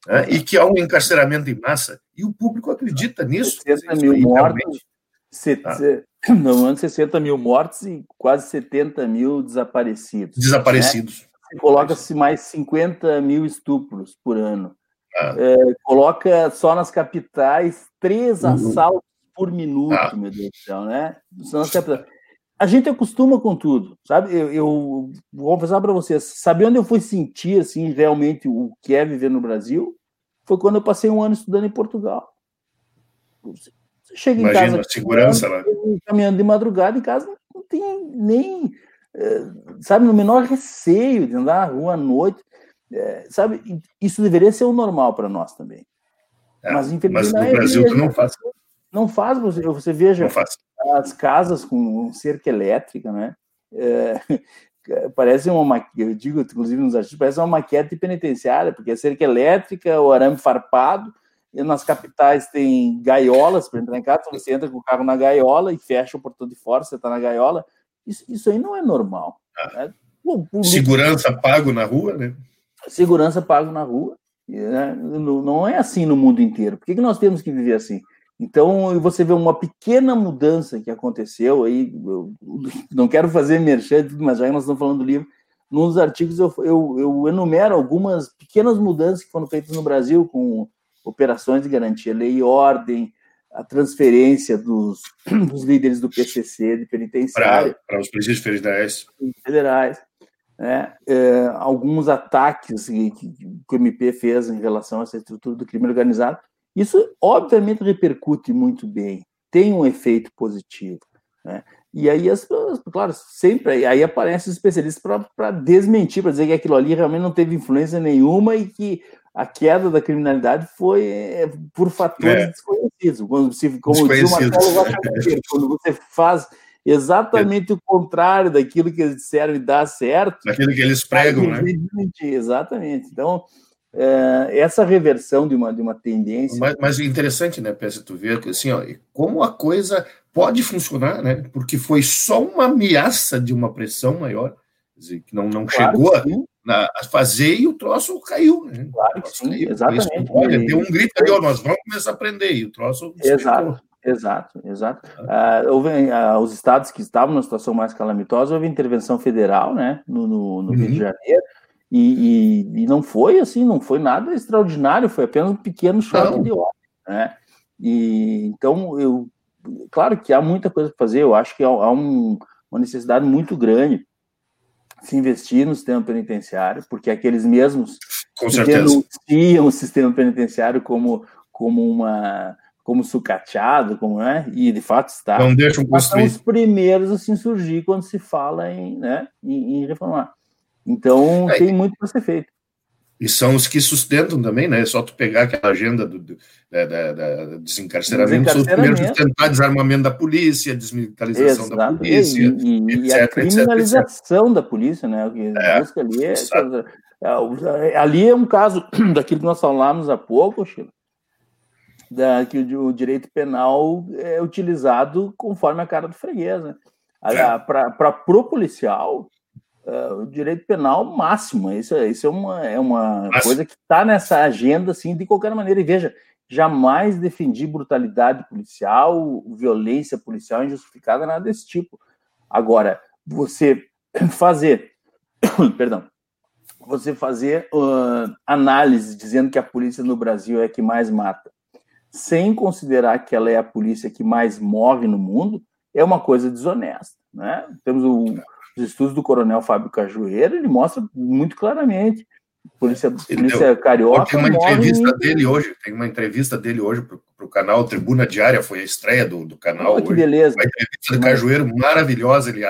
né, e que há um encarceramento em massa. E o público acredita nisso. 60 mil mortos, set... ah. no ano 60 mil mortos e quase 70 mil desaparecidos. Desaparecidos. Né? Coloca-se mais 50 mil estupros por ano. Ah. É, coloca só nas capitais três uhum. assaltos por minuto, ah. meu Deus do céu, né? A gente acostuma com tudo, sabe? Eu, eu vou confessar para vocês, sabe onde eu fui sentir assim realmente o que é viver no Brasil? Foi quando eu passei um ano estudando em Portugal. Você chega Imagina, em casa, segurança lá, caminhando de madrugada em casa, não tem nem, eh, sabe, no menor receio de andar na rua à noite, eh, sabe? Isso deveria ser o normal para nós também. É, mas, mas no Brasil tu não faz. Não faz, você, você veja as casas com cerca elétrica, né? É, parece uma eu digo inclusive nos artigos, parece uma maquete penitenciária, porque é cerca elétrica, o arame farpado, e nas capitais tem gaiolas para entrar em casa, você entra com o carro na gaiola e fecha o portão de fora, você está na gaiola. Isso, isso aí não é normal. Ah. Né? Segurança pago na rua, né? Segurança pago na rua. Né? Não é assim no mundo inteiro. Por que, que nós temos que viver assim? Então, você vê uma pequena mudança que aconteceu aí, eu não quero fazer merchan, mas já que nós estamos falando do livro, num dos artigos eu, eu, eu, enumero algumas pequenas mudanças que foram feitas no Brasil com operações de garantia, lei e ordem, a transferência dos, dos líderes do PCC de penitenciária. Para os presídios federais. Federais. Né? É, alguns ataques que, que, que o MP fez em relação a essa estrutura do crime organizado, isso, obviamente, repercute muito bem, tem um efeito positivo. Né? E aí, as, claro, sempre aí aparecem os especialistas para desmentir, para dizer que aquilo ali realmente não teve influência nenhuma e que a queda da criminalidade foi é, por fatores é. desconhecidos. Se, como diz o quando você faz exatamente é. o contrário daquilo que eles disseram e dá certo. Daquilo que eles pregam, né? Exatamente. Então, é, essa reversão de uma, de uma tendência. Mas, mas interessante, né, Peça, tu ver assim, ó, como a coisa pode funcionar, né? Porque foi só uma ameaça de uma pressão maior, dizer, que não, não claro chegou a, a, fazer e o troço caiu. Né? Claro que sim, caiu. exatamente. olha, deu um grito ali, ó, nós vamos começar a aprender, e o troço. Exato. Exato, exato. Ah, houve, ah, os estados que estavam numa situação mais calamitosa, houve intervenção federal, né, no, no, no uhum. Rio de uhum. Janeiro, e, e, e, não foi assim, não foi nada extraordinário, foi apenas um pequeno choque não. de ordem, né? E então eu, claro que há muita coisa para fazer. Eu acho que há, há um, uma necessidade muito grande se investir no sistema penitenciário, porque aqueles mesmos Com que denunciam o sistema penitenciário como como uma como sucateado, como é, e de fato está. Não deixam construir. São os primeiros a se insurgir quando se fala em, né, em, em reformar. Então, é, tem muito para ser feito. E são os que sustentam também, né? É só tu pegar aquela agenda do, do da, da, da desencarceramento, desencarceramento. São tentar desarmamento da polícia, desmilitarização Exato. da polícia, e, e, etc, e a criminalização etc. da polícia, né? O que é, busca ali é, é, ali é um caso daquilo que nós falamos há pouco, Chico, da, que o, o, direito penal é utilizado conforme a cara do freguês, né? É. Para o policial, uh, o direito penal máximo. Isso, isso é uma, é uma coisa que está nessa agenda, assim, de qualquer maneira. E veja, jamais defendi brutalidade policial, violência policial injustificada, nada desse tipo. Agora, você fazer, perdão, você fazer uh, análise dizendo que a polícia no Brasil é a que mais mata, sem considerar que ela é a polícia que mais morre no mundo, é uma coisa desonesta. Né? Temos o, os estudos do coronel Fábio Cajueiro, ele mostra muito claramente. Polícia, polícia carioca. Tem uma entrevista em... dele hoje, tem uma entrevista dele hoje para o canal Tribuna Diária, foi a estreia do, do canal. Oh, que hoje. beleza. Uma entrevista do Cajueiro maravilhosa, ele,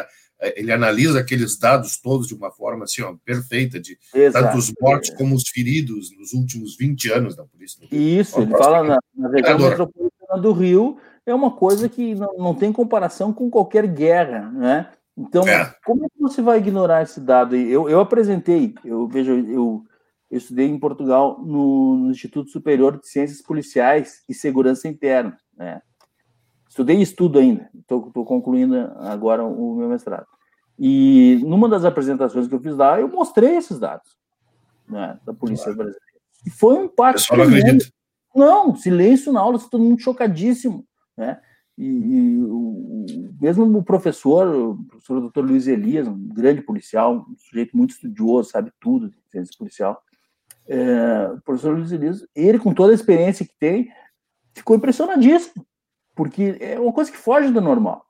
ele analisa aqueles dados todos de uma forma assim, ó, perfeita, de Exato. tanto os mortos como os feridos nos últimos 20 anos da polícia. Isso, ele fala na, na região metropolitana do Rio, é uma coisa que não, não tem comparação com qualquer guerra, né? Então, é. como é que você vai ignorar esse dado? Eu, eu apresentei, eu vejo, eu, eu estudei em Portugal no, no, Instituto Superior de Ciências Policiais e Segurança Interna, né? Estudei estudo ainda, estou concluindo agora o meu mestrado. E numa das apresentações que eu fiz lá, eu mostrei esses dados né, da Polícia claro. Brasileira. E foi um impacto. Não, não, silêncio na aula, todo mundo chocadíssimo. Né? E, e o, mesmo o professor, o professor doutor Luiz Elias, um grande policial, um sujeito muito estudioso, sabe tudo de ciência policial, é, o professor Luiz Elias, ele com toda a experiência que tem, ficou impressionadíssimo, porque é uma coisa que foge do normal.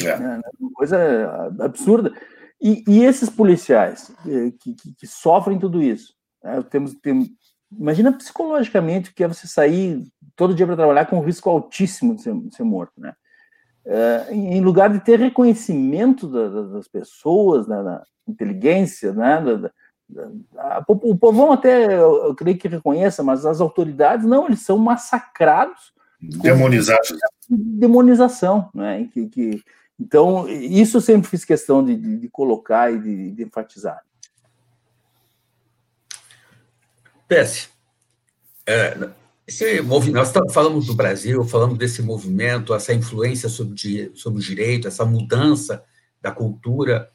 É. é uma coisa absurda. E, e esses policiais é, que, que, que, sofrem tudo isso, né, temos, temos, imagina psicologicamente o que é você sair todo dia para trabalhar com um risco altíssimo de ser, de ser morto, né? É, em lugar de ter reconhecimento da, da, das pessoas, né, da inteligência, né, da, da, o povão até, eu, creio que reconheça, mas as autoridades, não, eles são massacrados. Demonizados. Demonização, né, que, que, então, isso eu sempre fiz questão de, de, de colocar e de, de enfatizar. Pesse, é, esse movimento, nós falamos do Brasil, falamos desse movimento, essa influência sobre, sobre o direito, essa mudança da cultura.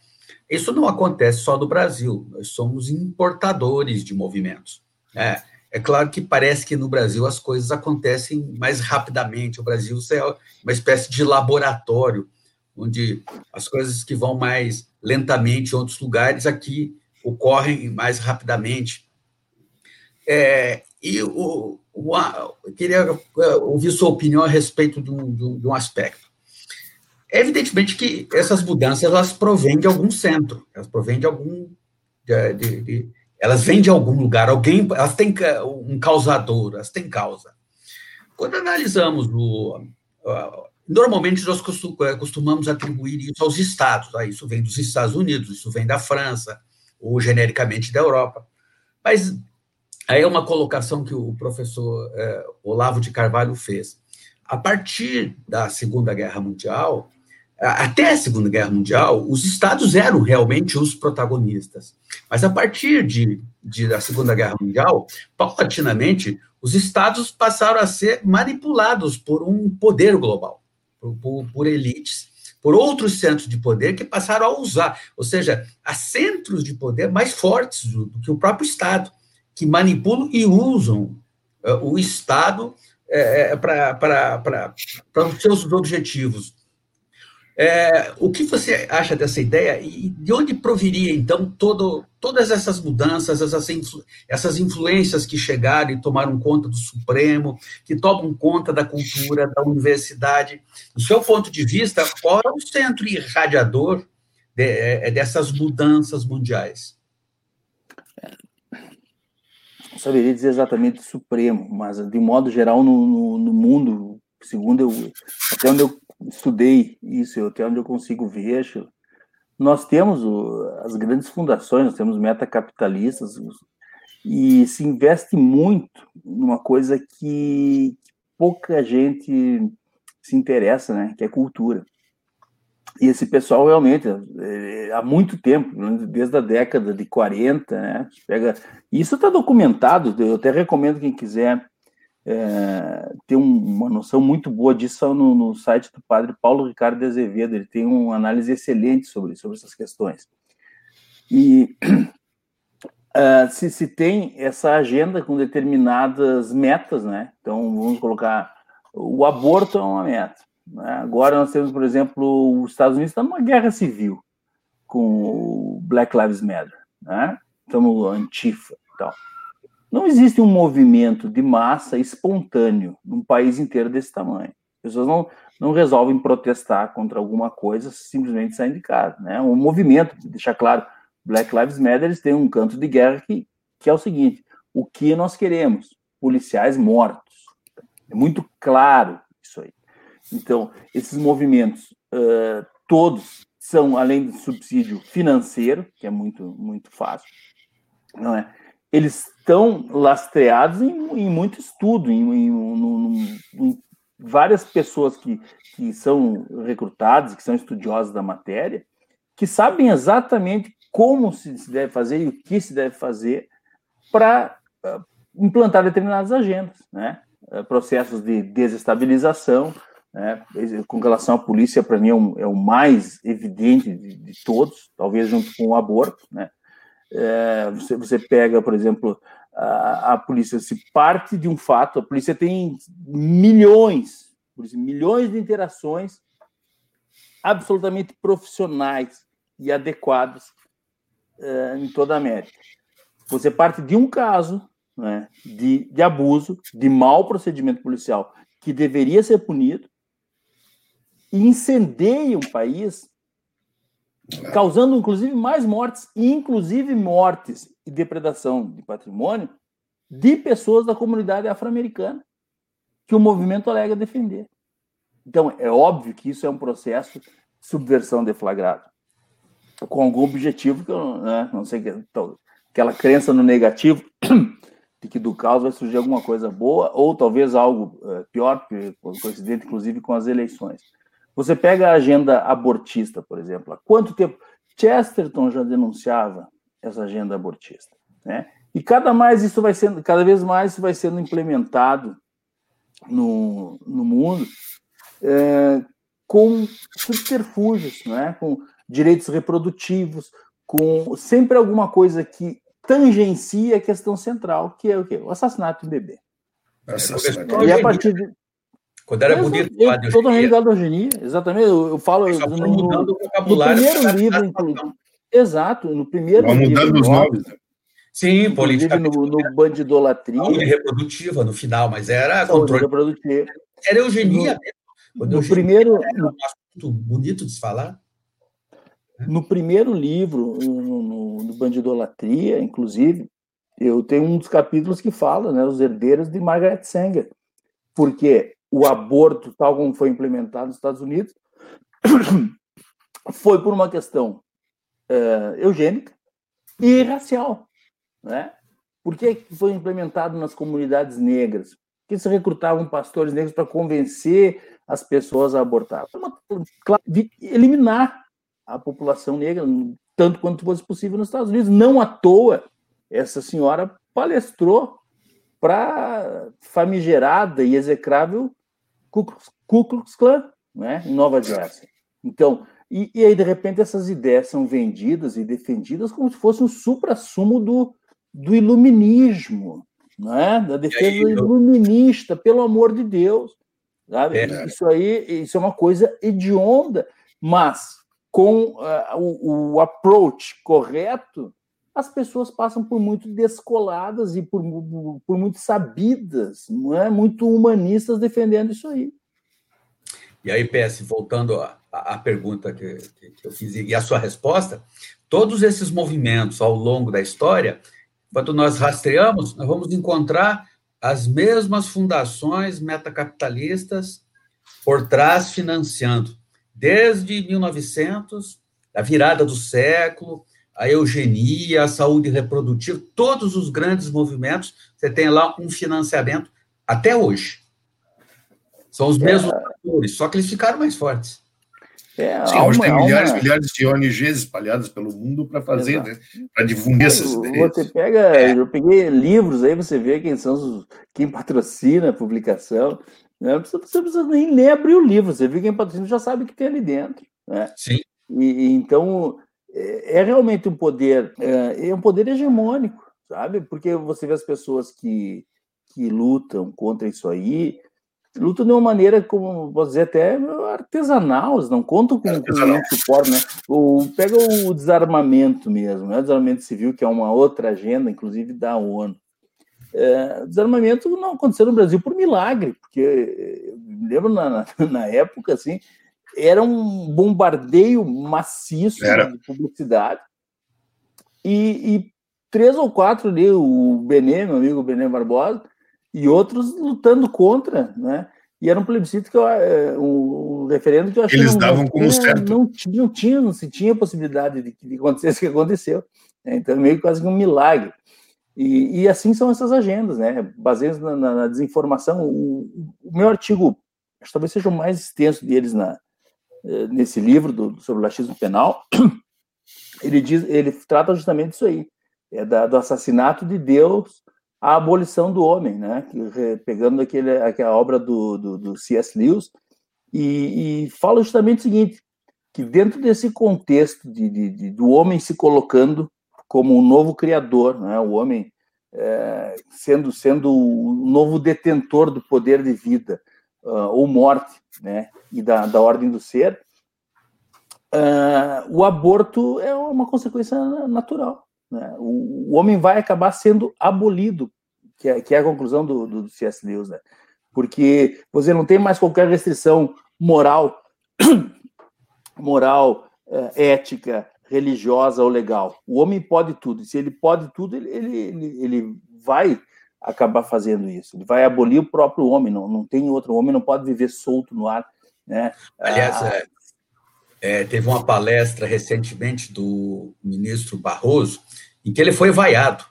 Isso não acontece só no Brasil, nós somos importadores de movimentos. É, é claro que parece que no Brasil as coisas acontecem mais rapidamente. O Brasil é uma espécie de laboratório, onde as coisas que vão mais lentamente em outros lugares aqui ocorrem mais rapidamente. É, e o, eu queria eh, ouvir sua opinião a respeito de um, de um aspecto. Evidentemente que essas mudanças elas provêm de algum centro, elas provêm de algum. De, de, de, elas vêm de algum lugar, alguém, elas têm um causador, elas têm causa. Quando analisamos o. Normalmente nós eh, costumamos atribuir isso aos estados, ah, isso vem dos Estados Unidos, isso vem da França, ou genericamente da Europa. Mas Aí é uma colocação que o professor é, Olavo de Carvalho fez. A partir da Segunda Guerra Mundial, até a Segunda Guerra Mundial, os estados eram realmente os protagonistas. Mas a partir de, de da Segunda Guerra Mundial, paulatinamente, os estados passaram a ser manipulados por um poder global, por, por, por elites, por outros centros de poder que passaram a usar, ou seja, há centros de poder mais fortes do, do que o próprio Estado que manipulam e usam uh, o Estado é, para os seus objetivos. É, o que você acha dessa ideia e de onde proviria, então, todo, todas essas mudanças, essas, influ, essas influências que chegaram e tomaram conta do Supremo, que tomam conta da cultura, da universidade? Do seu ponto de vista, qual é o centro irradiador de, dessas mudanças mundiais? não saberia dizer exatamente supremo, mas de modo geral no, no, no mundo, segundo eu, até onde eu estudei isso, até onde eu consigo ver, nós temos o, as grandes fundações, nós temos metacapitalistas e se investe muito numa coisa que pouca gente se interessa, né? Que é cultura. E esse pessoal realmente, é, há muito tempo, desde a década de 40, né? Pega... Isso está documentado, eu até recomendo quem quiser é, ter um, uma noção muito boa disso no, no, site do padre Paulo Ricardo de Azevedo, ele tem uma análise excelente sobre, sobre essas questões. E uh, se, se tem essa agenda com determinadas metas, né? Então, vamos colocar, o aborto é uma meta. Né? Agora nós temos, por exemplo, os Estados Unidos está numa guerra civil com o Black Lives Matter, né? Estamos antifa tal. Não existe um movimento de massa espontâneo num país inteiro desse tamanho. As pessoas não, não resolvem protestar contra alguma coisa simplesmente saindo de casa. Né? Um movimento, deixar claro, Black Lives Matter têm um canto de guerra que, que é o seguinte: o que nós queremos? Policiais mortos. É muito claro isso aí. Então, esses movimentos uh, todos são, além do subsídio financeiro, que é muito, muito fácil, não é? eles estão lastreados em, em muito estudo, em, em, em, várias pessoas que, que são recrutadas, que são estudiosas da matéria, que sabem exatamente como se deve fazer e o que se deve fazer para implantar determinadas agendas, né? Processos de desestabilização, né? com relação à polícia, para mim é, um, é, o mais evidente de, de, todos, talvez junto com o aborto, né? É, você, você pega, por exemplo, a, a, polícia se parte de um fato, a polícia tem milhões, milhões de interações absolutamente profissionais e adequadas é, em toda a América. Você parte de um caso né, de, de abuso, de mau procedimento policial, que deveria ser punido, e incendeia um país causando inclusive mais mortes, inclusive mortes e depredação de patrimônio de pessoas da comunidade afro-americana que o movimento alega defender. Então, é óbvio que isso é um processo de subversão deflagrado, com algum objetivo que eu né, não sei, então, aquela crença no negativo de que do caos vai surgir alguma coisa boa, ou talvez algo uh, pior, coincidente inclusive com as eleições. Você pega a agenda abortista, por exemplo. Há quanto tempo Chesterton já denunciava essa agenda abortista, né? E cada mais isso vai sendo, cada vez mais isso vai sendo implementado no, no mundo é, com subterfúgios, né? Com direitos reprodutivos, com sempre alguma coisa que tangencia a questão central, que é o quê? O assassinato do bebê. Assassinato. E a partir de, quando era bonito eu, falar de Todo ligado à eugenia, exatamente. Eu, eu falo. Eu no, mudando o vocabulário. No primeiro livro, inclusive. Exato, no primeiro Vai mudando os nomes. Né? Sim, política. No, no bandidolatria. Saúde reprodutiva no final, mas era Saúde controle. reprodutiva. Era eugenia no, no primeiro. Era um bonito de se falar. No primeiro livro, no, no, no Bandidolatria, inclusive, eu tenho um dos capítulos que fala, né, os herdeiros de Margaret Sanger, porque o aborto, tal como foi implementado nos Estados Unidos, foi por uma questão uh, eugênica e racial. Né? Por que foi implementado nas comunidades negras? Que se recrutavam pastores negros para convencer as pessoas a abortar? Uma, eliminar a população negra tanto quanto fosse possível nos Estados Unidos. Não à toa, essa senhora palestrou para famigerada e execrável Ku Klux Klan, né, em Nova Jersey. Então, e, e, aí, de repente, essas ideias são vendidas e defendidas como se fosse um supra-sumo do, do iluminismo, né? da defesa aí, iluminista, pelo amor de Deus. Sabe? É. Isso aí isso é uma coisa hedionda, mas com uh, o, o approach correto, as pessoas passam por muito descoladas e por, por muito sabidas, não é? muito humanistas defendendo isso aí. E aí, PS, voltando à, à pergunta que, que, eu fiz e a sua resposta, todos esses movimentos ao longo da história, quando nós rastreamos, nós vamos encontrar as mesmas fundações metacapitalistas por trás financiando, desde 1900, a virada do século, a eugenia, a saúde reprodutiva, todos os grandes movimentos, você tem lá um financiamento até hoje. São os mesmos é. atores, só que eles ficaram mais fortes. É, Sim, hoje tem milhares e milhares de ONGs espalhadas pelo mundo para fazer, né, para divulgar essas ideias. Você pega, é. eu peguei livros aí, você vê quem são os, quem patrocina a publicação. Né? Você, você precisa nem ler abrir o livro, você vê quem patrocina já sabe o que tem ali dentro. Né? Sim. E, e então é, é, realmente um poder, é, é um poder hegemônico, sabe? Porque você vê as pessoas que, que lutam contra isso aí, lutam de uma maneira, como vou dizer, até artesanal, eles não contam com, com suporte, né? O, pega o desarmamento mesmo, né? o desarmamento civil, que é uma outra agenda, inclusive da ONU. É, desarmamento não aconteceu no Brasil por milagre, porque me lembro na, na, época, assim, era um bombardeio maciço era. de publicidade, e, e, três ou quatro ali, o Benê, meu amigo Benê Barbosa, e outros lutando contra, né? E era um plebiscito que eu, é, um referendo que eu achei Eles davam como certo. Não, não, tinha, não se tinha possibilidade de que acontecesse o que aconteceu. Né? Então, meio quase que um milagre. E, e, assim são essas agendas, né? Baseadas na, na, na desinformação. O, o, meu artigo, acho que talvez seja o mais extenso deles na, eh, nesse livro do, sobre o laxismo penal. Ele diz, ele trata justamente disso aí, é da, do assassinato de Deus a abolição do homem, né? pegando aquele, aquela obra do, do, do C.S. Lewis, e, e, fala justamente o seguinte, que dentro desse contexto de, de, de, do homem se colocando como um novo criador, né? o homem é, sendo, sendo o novo detentor do poder de vida uh, ou morte, né? e da, da ordem do ser, uh, o aborto é uma consequência natural. Né? O, o, homem vai acabar sendo abolido, que é, que é a conclusão do, do, do C.S. Lewis, né? porque você não tem mais qualquer restrição moral, moral, é, ética, religiosa ou legal. O homem pode tudo. E se ele pode tudo, ele, ele, ele vai acabar fazendo isso. Ele vai abolir o próprio homem. Não, não tem outro homem, não pode viver solto no ar. Né? Aliás, ah, é, é, teve uma palestra recentemente do ministro Barroso, em que ele foi vaiado.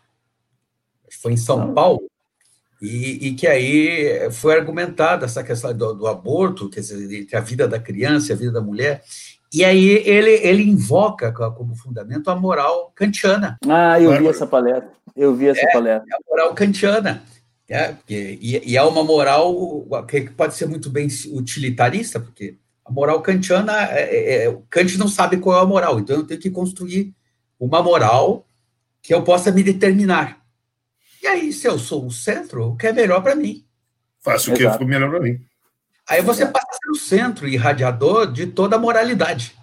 Foi em São ah. Paulo, e, e, que aí foi argumentada essa questão do, do, aborto, quer dizer, entre a vida da criança e a vida da mulher, e aí ele, ele invoca como fundamento a moral kantiana. Ah, eu vi essa palestra, eu vi essa é, palestra. É a moral kantiana, é, e, e é uma moral que pode ser muito bem utilitarista, porque a moral kantiana, é, é, é, Kant não sabe qual é a moral, então eu tenho que construir uma moral que eu possa me determinar. E aí, se eu sou o centro, o que é melhor para mim? Faço o que for melhor para mim. Aí você passa a ser o centro irradiador de toda a moralidade.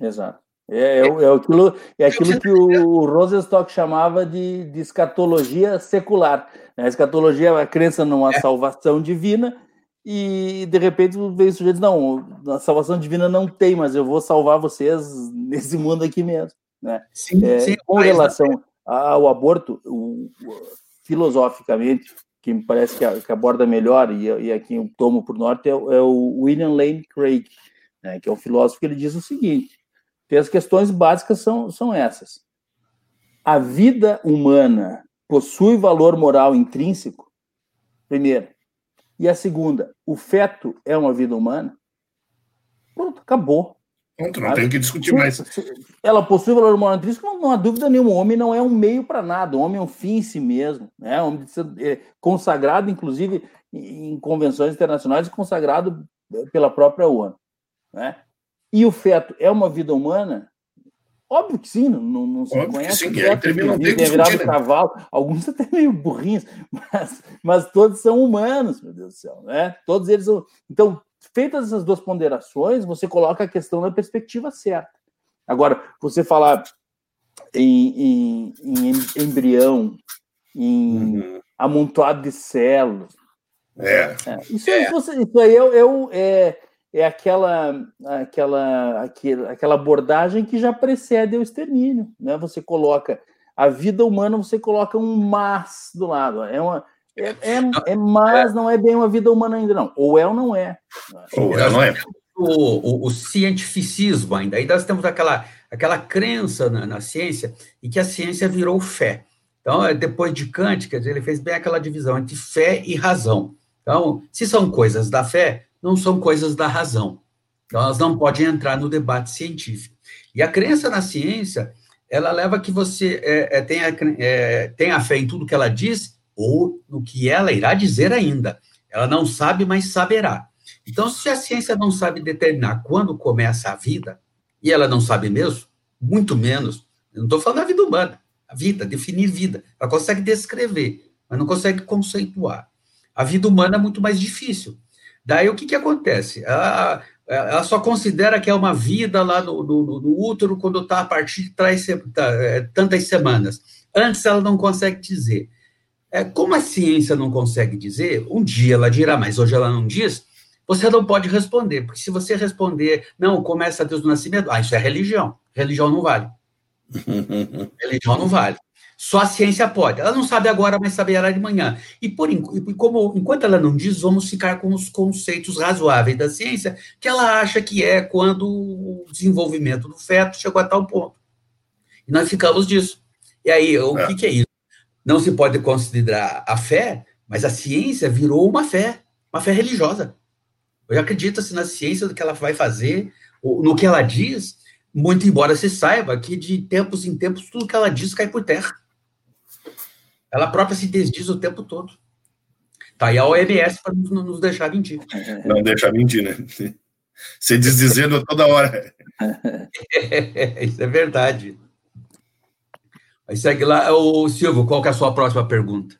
Exato. É, é, é aquilo, é aquilo que o Rosenstock chamava de, de escatologia secular. A escatologia é a crença numa é. salvação divina e de repente veio o sujeito não, a salvação divina não tem, mas eu vou salvar vocês nesse mundo aqui mesmo. Né? Sim, é, sim, com relação ao aborto, o, filosoficamente, que me parece que, que aborda melhor, e, e aqui eu tomo por norte, é, é o William Lane Craig, né, que é um filósofo que ele diz o seguinte, que as questões básicas são, são essas. A vida humana possui valor moral intrínseco? Primeiro. E a segunda, o feto é uma vida humana? Pronto, acabou. Pronto, não tem que discutir mais. Ela possui valor moral intrínseco, não, não há dúvida nenhuma. O homem não é um meio para nada, o homem é um fim em si mesmo. Né? O homem é consagrado, inclusive, em convenções internacionais, consagrado pela própria ONU. Né? E o feto é uma vida humana? Óbvio que sim, não, não se Óbvio conhece. Que sim, é, que virado né? cavalo, alguns até meio burrinhos, mas, mas todos são humanos, meu Deus do céu, né? Todos eles são. Então, feitas essas duas ponderações, você coloca a questão na perspectiva certa. Agora, você falar em, em, em embrião, em uhum. amontoado de células. É. é isso, é. Isso, isso, aí é, é, é é aquela, aquela, aquela, aquela abordagem que já precede o extermínio. Né? Você coloca a vida humana, você coloca um mas do lado. É uma. É, é, é mas, não é bem uma vida humana ainda, não. Ou é ou não é. Ou é ou não é. O, o, o, cientificismo ainda. Aí nós temos aquela, aquela crença na, na ciência e que a ciência virou fé. Então, é, depois de Kant, quer dizer, ele fez bem aquela divisão entre fé e razão. Então, se são coisas da fé, não são coisas da razão. Então, elas não podem entrar no debate científico. E a crença na ciência, ela leva que você é, é, tenha, é, tenha fé em tudo que ela diz ou no que ela irá dizer ainda. Ela não sabe, mas saberá. Então, se a ciência não sabe determinar quando começa a vida, e ela não sabe mesmo, muito menos, eu não estou falando da vida humana, a vida, definir vida. Ela consegue descrever, mas não consegue conceituar. A vida humana é muito mais difícil. Daí o que, que acontece? Ela, ela só considera que é uma vida lá no, no, no útero quando está a partir de é, tantas semanas. Antes ela não consegue dizer. É, como a ciência não consegue dizer, um dia ela dirá, mas hoje ela não diz, você não pode responder, porque se você responder, não, começa Deus do nascimento, ah, isso é religião. Religião não vale. religião não vale. Só a ciência pode. Ela não sabe agora, mas saberá de manhã. E por e como enquanto ela não diz, vamos ficar com os conceitos razoáveis da ciência que ela acha que é quando o desenvolvimento do feto chegou a tal ponto. E nós ficamos disso. E aí, o é. que, que é isso? Não se pode considerar a fé, mas a ciência virou uma fé, uma fé religiosa. Eu acredito-se na ciência do que ela vai fazer, no que ela diz, muito embora se saiba que de tempos em tempos tudo que ela diz cai por terra. Ela própria se desdiz o tempo todo. Tá aí a OMS para não nos deixar mentir. Não deixar mentir, né? Se desdizendo toda hora. É, isso é verdade. Aí segue lá, o Silvio, qual que é a sua próxima pergunta?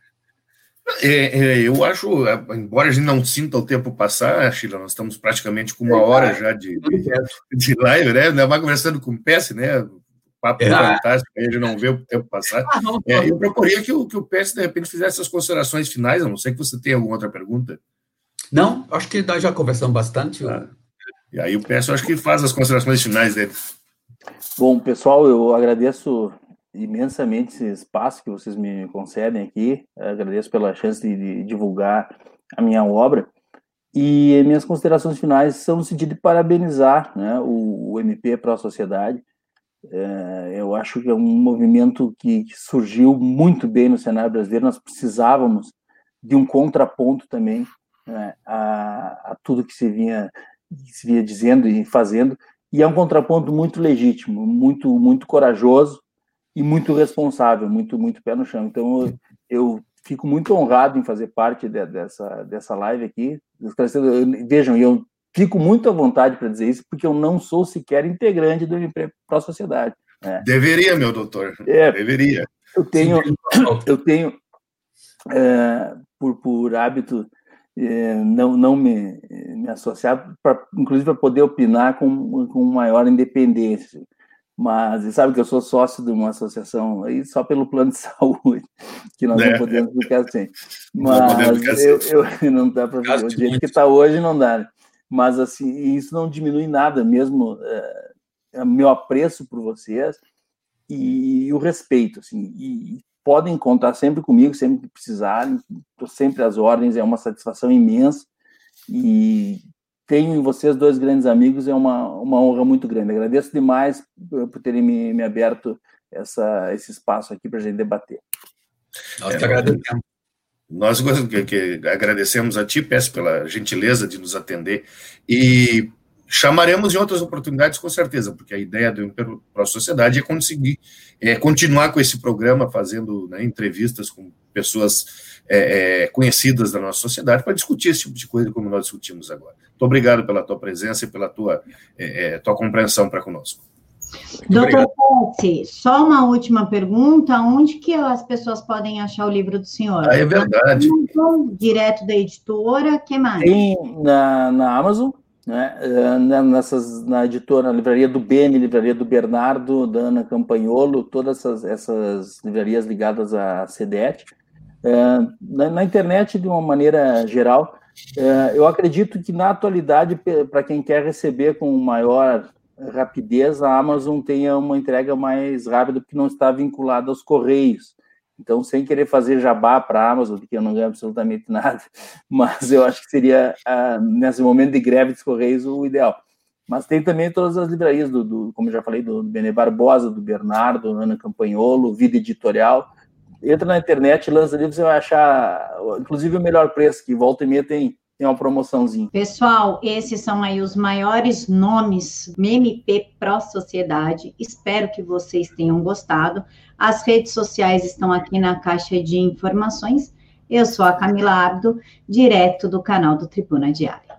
É, é, eu acho, embora a gente não sinta o tempo passar, Sheila, nós estamos praticamente com uma hora já de, de live, né? Ainda mais conversando com o PS, né? papo é. fantástico, aí a gente não vê o tempo passar. Ah, não, é, eu procuraria que o, que o PS, de repente, fizesse as considerações finais, a não sei que você tenha alguma outra pergunta. Não, acho que nós já conversamos bastante. Ah. E aí o PS, acho que faz as considerações finais dele. Bom, pessoal, eu agradeço imensamente esse espaço que vocês me concedem aqui, agradeço pela chance de, de divulgar a minha obra. E minhas considerações finais são no sentido de parabenizar né, o, o MP para a sociedade, é, eu acho que é um movimento que, que, surgiu muito bem no cenário brasileiro. Nós precisávamos de um contraponto também né, a, a, tudo que se vinha que se vinha dizendo e fazendo. E é um contraponto muito legítimo, muito muito corajoso e muito responsável, muito muito pé no chão. Então eu, eu fico muito honrado em fazer parte de, dessa dessa live aqui. Vejam, eu fico muito à vontade para dizer isso, porque eu não sou sequer integrante do para a sociedade. Né? Deveria, meu doutor. É, Deveria. Eu tenho, eu tenho é, por, por hábito é, não, não me, me associar, pra, inclusive para poder opinar com, com maior independência. Mas sabe que eu sou sócio de uma associação aí só pelo plano de saúde, que nós é. não podemos ficar sem. Mas eu, eu, não dá para ver. O jeito que está hoje não dá. Né? mas assim isso não diminui nada mesmo é, é meu apreço por vocês e, e o respeito assim e podem contar sempre comigo sempre que precisarem estou sempre às ordens é uma satisfação imensa e tenho em vocês dois grandes amigos é uma, uma honra muito grande. Agradeço demais por terem me, me aberto essa, esse espaço aqui para a gente debater. Nós te agradecemos. Nós que, que agradecemos a ti, peço pela gentileza de nos atender e chamaremos em outras oportunidades com certeza, porque a ideia do Império para a Sociedade é conseguir é, continuar com esse programa, fazendo né, entrevistas com pessoas é, é, conhecidas da nossa sociedade para discutir esse tipo de coisa como nós discutimos agora. Muito obrigado pela tua presença e pela tua, é, é, tua compreensão para conosco. Doutor Pesce, só uma última pergunta: onde que as pessoas podem achar o livro do senhor? Ah, é verdade. Direto da editora, que mais? Tem na, na Amazon, né, eh, nessas, na editora, na livraria do Beni, livraria do Bernardo, da Ana Campanholo, todas essas, essas livrarias ligadas à CDET. É, na, na, internet, de uma maneira geral, é, eu acredito que na atualidade, para quem quer receber com maior rapidez, a Amazon tenha uma entrega mais rápida, porque não está vinculada aos correios. Então, sem querer fazer jabá para a Amazon, porque eu não ganho absolutamente nada, mas eu acho que seria, ah, nesse momento de greve dos correios, o ideal. Mas tem também todas as livrarias, do, do como já falei, do Benê Barbosa, do Bernardo, Ana Campanholo, Vida Editorial. Entra na internet, lança livro, você vai achar, inclusive, o melhor preço, que volta e meia tem, tem uma promoçãozinha. Pessoal, esses são aí os maiores nomes MP Pro Sociedade. Espero que vocês tenham gostado. As redes sociais estão aqui na caixa de informações. Eu sou a Camila Abdo, direto do canal do Tribuna Diária.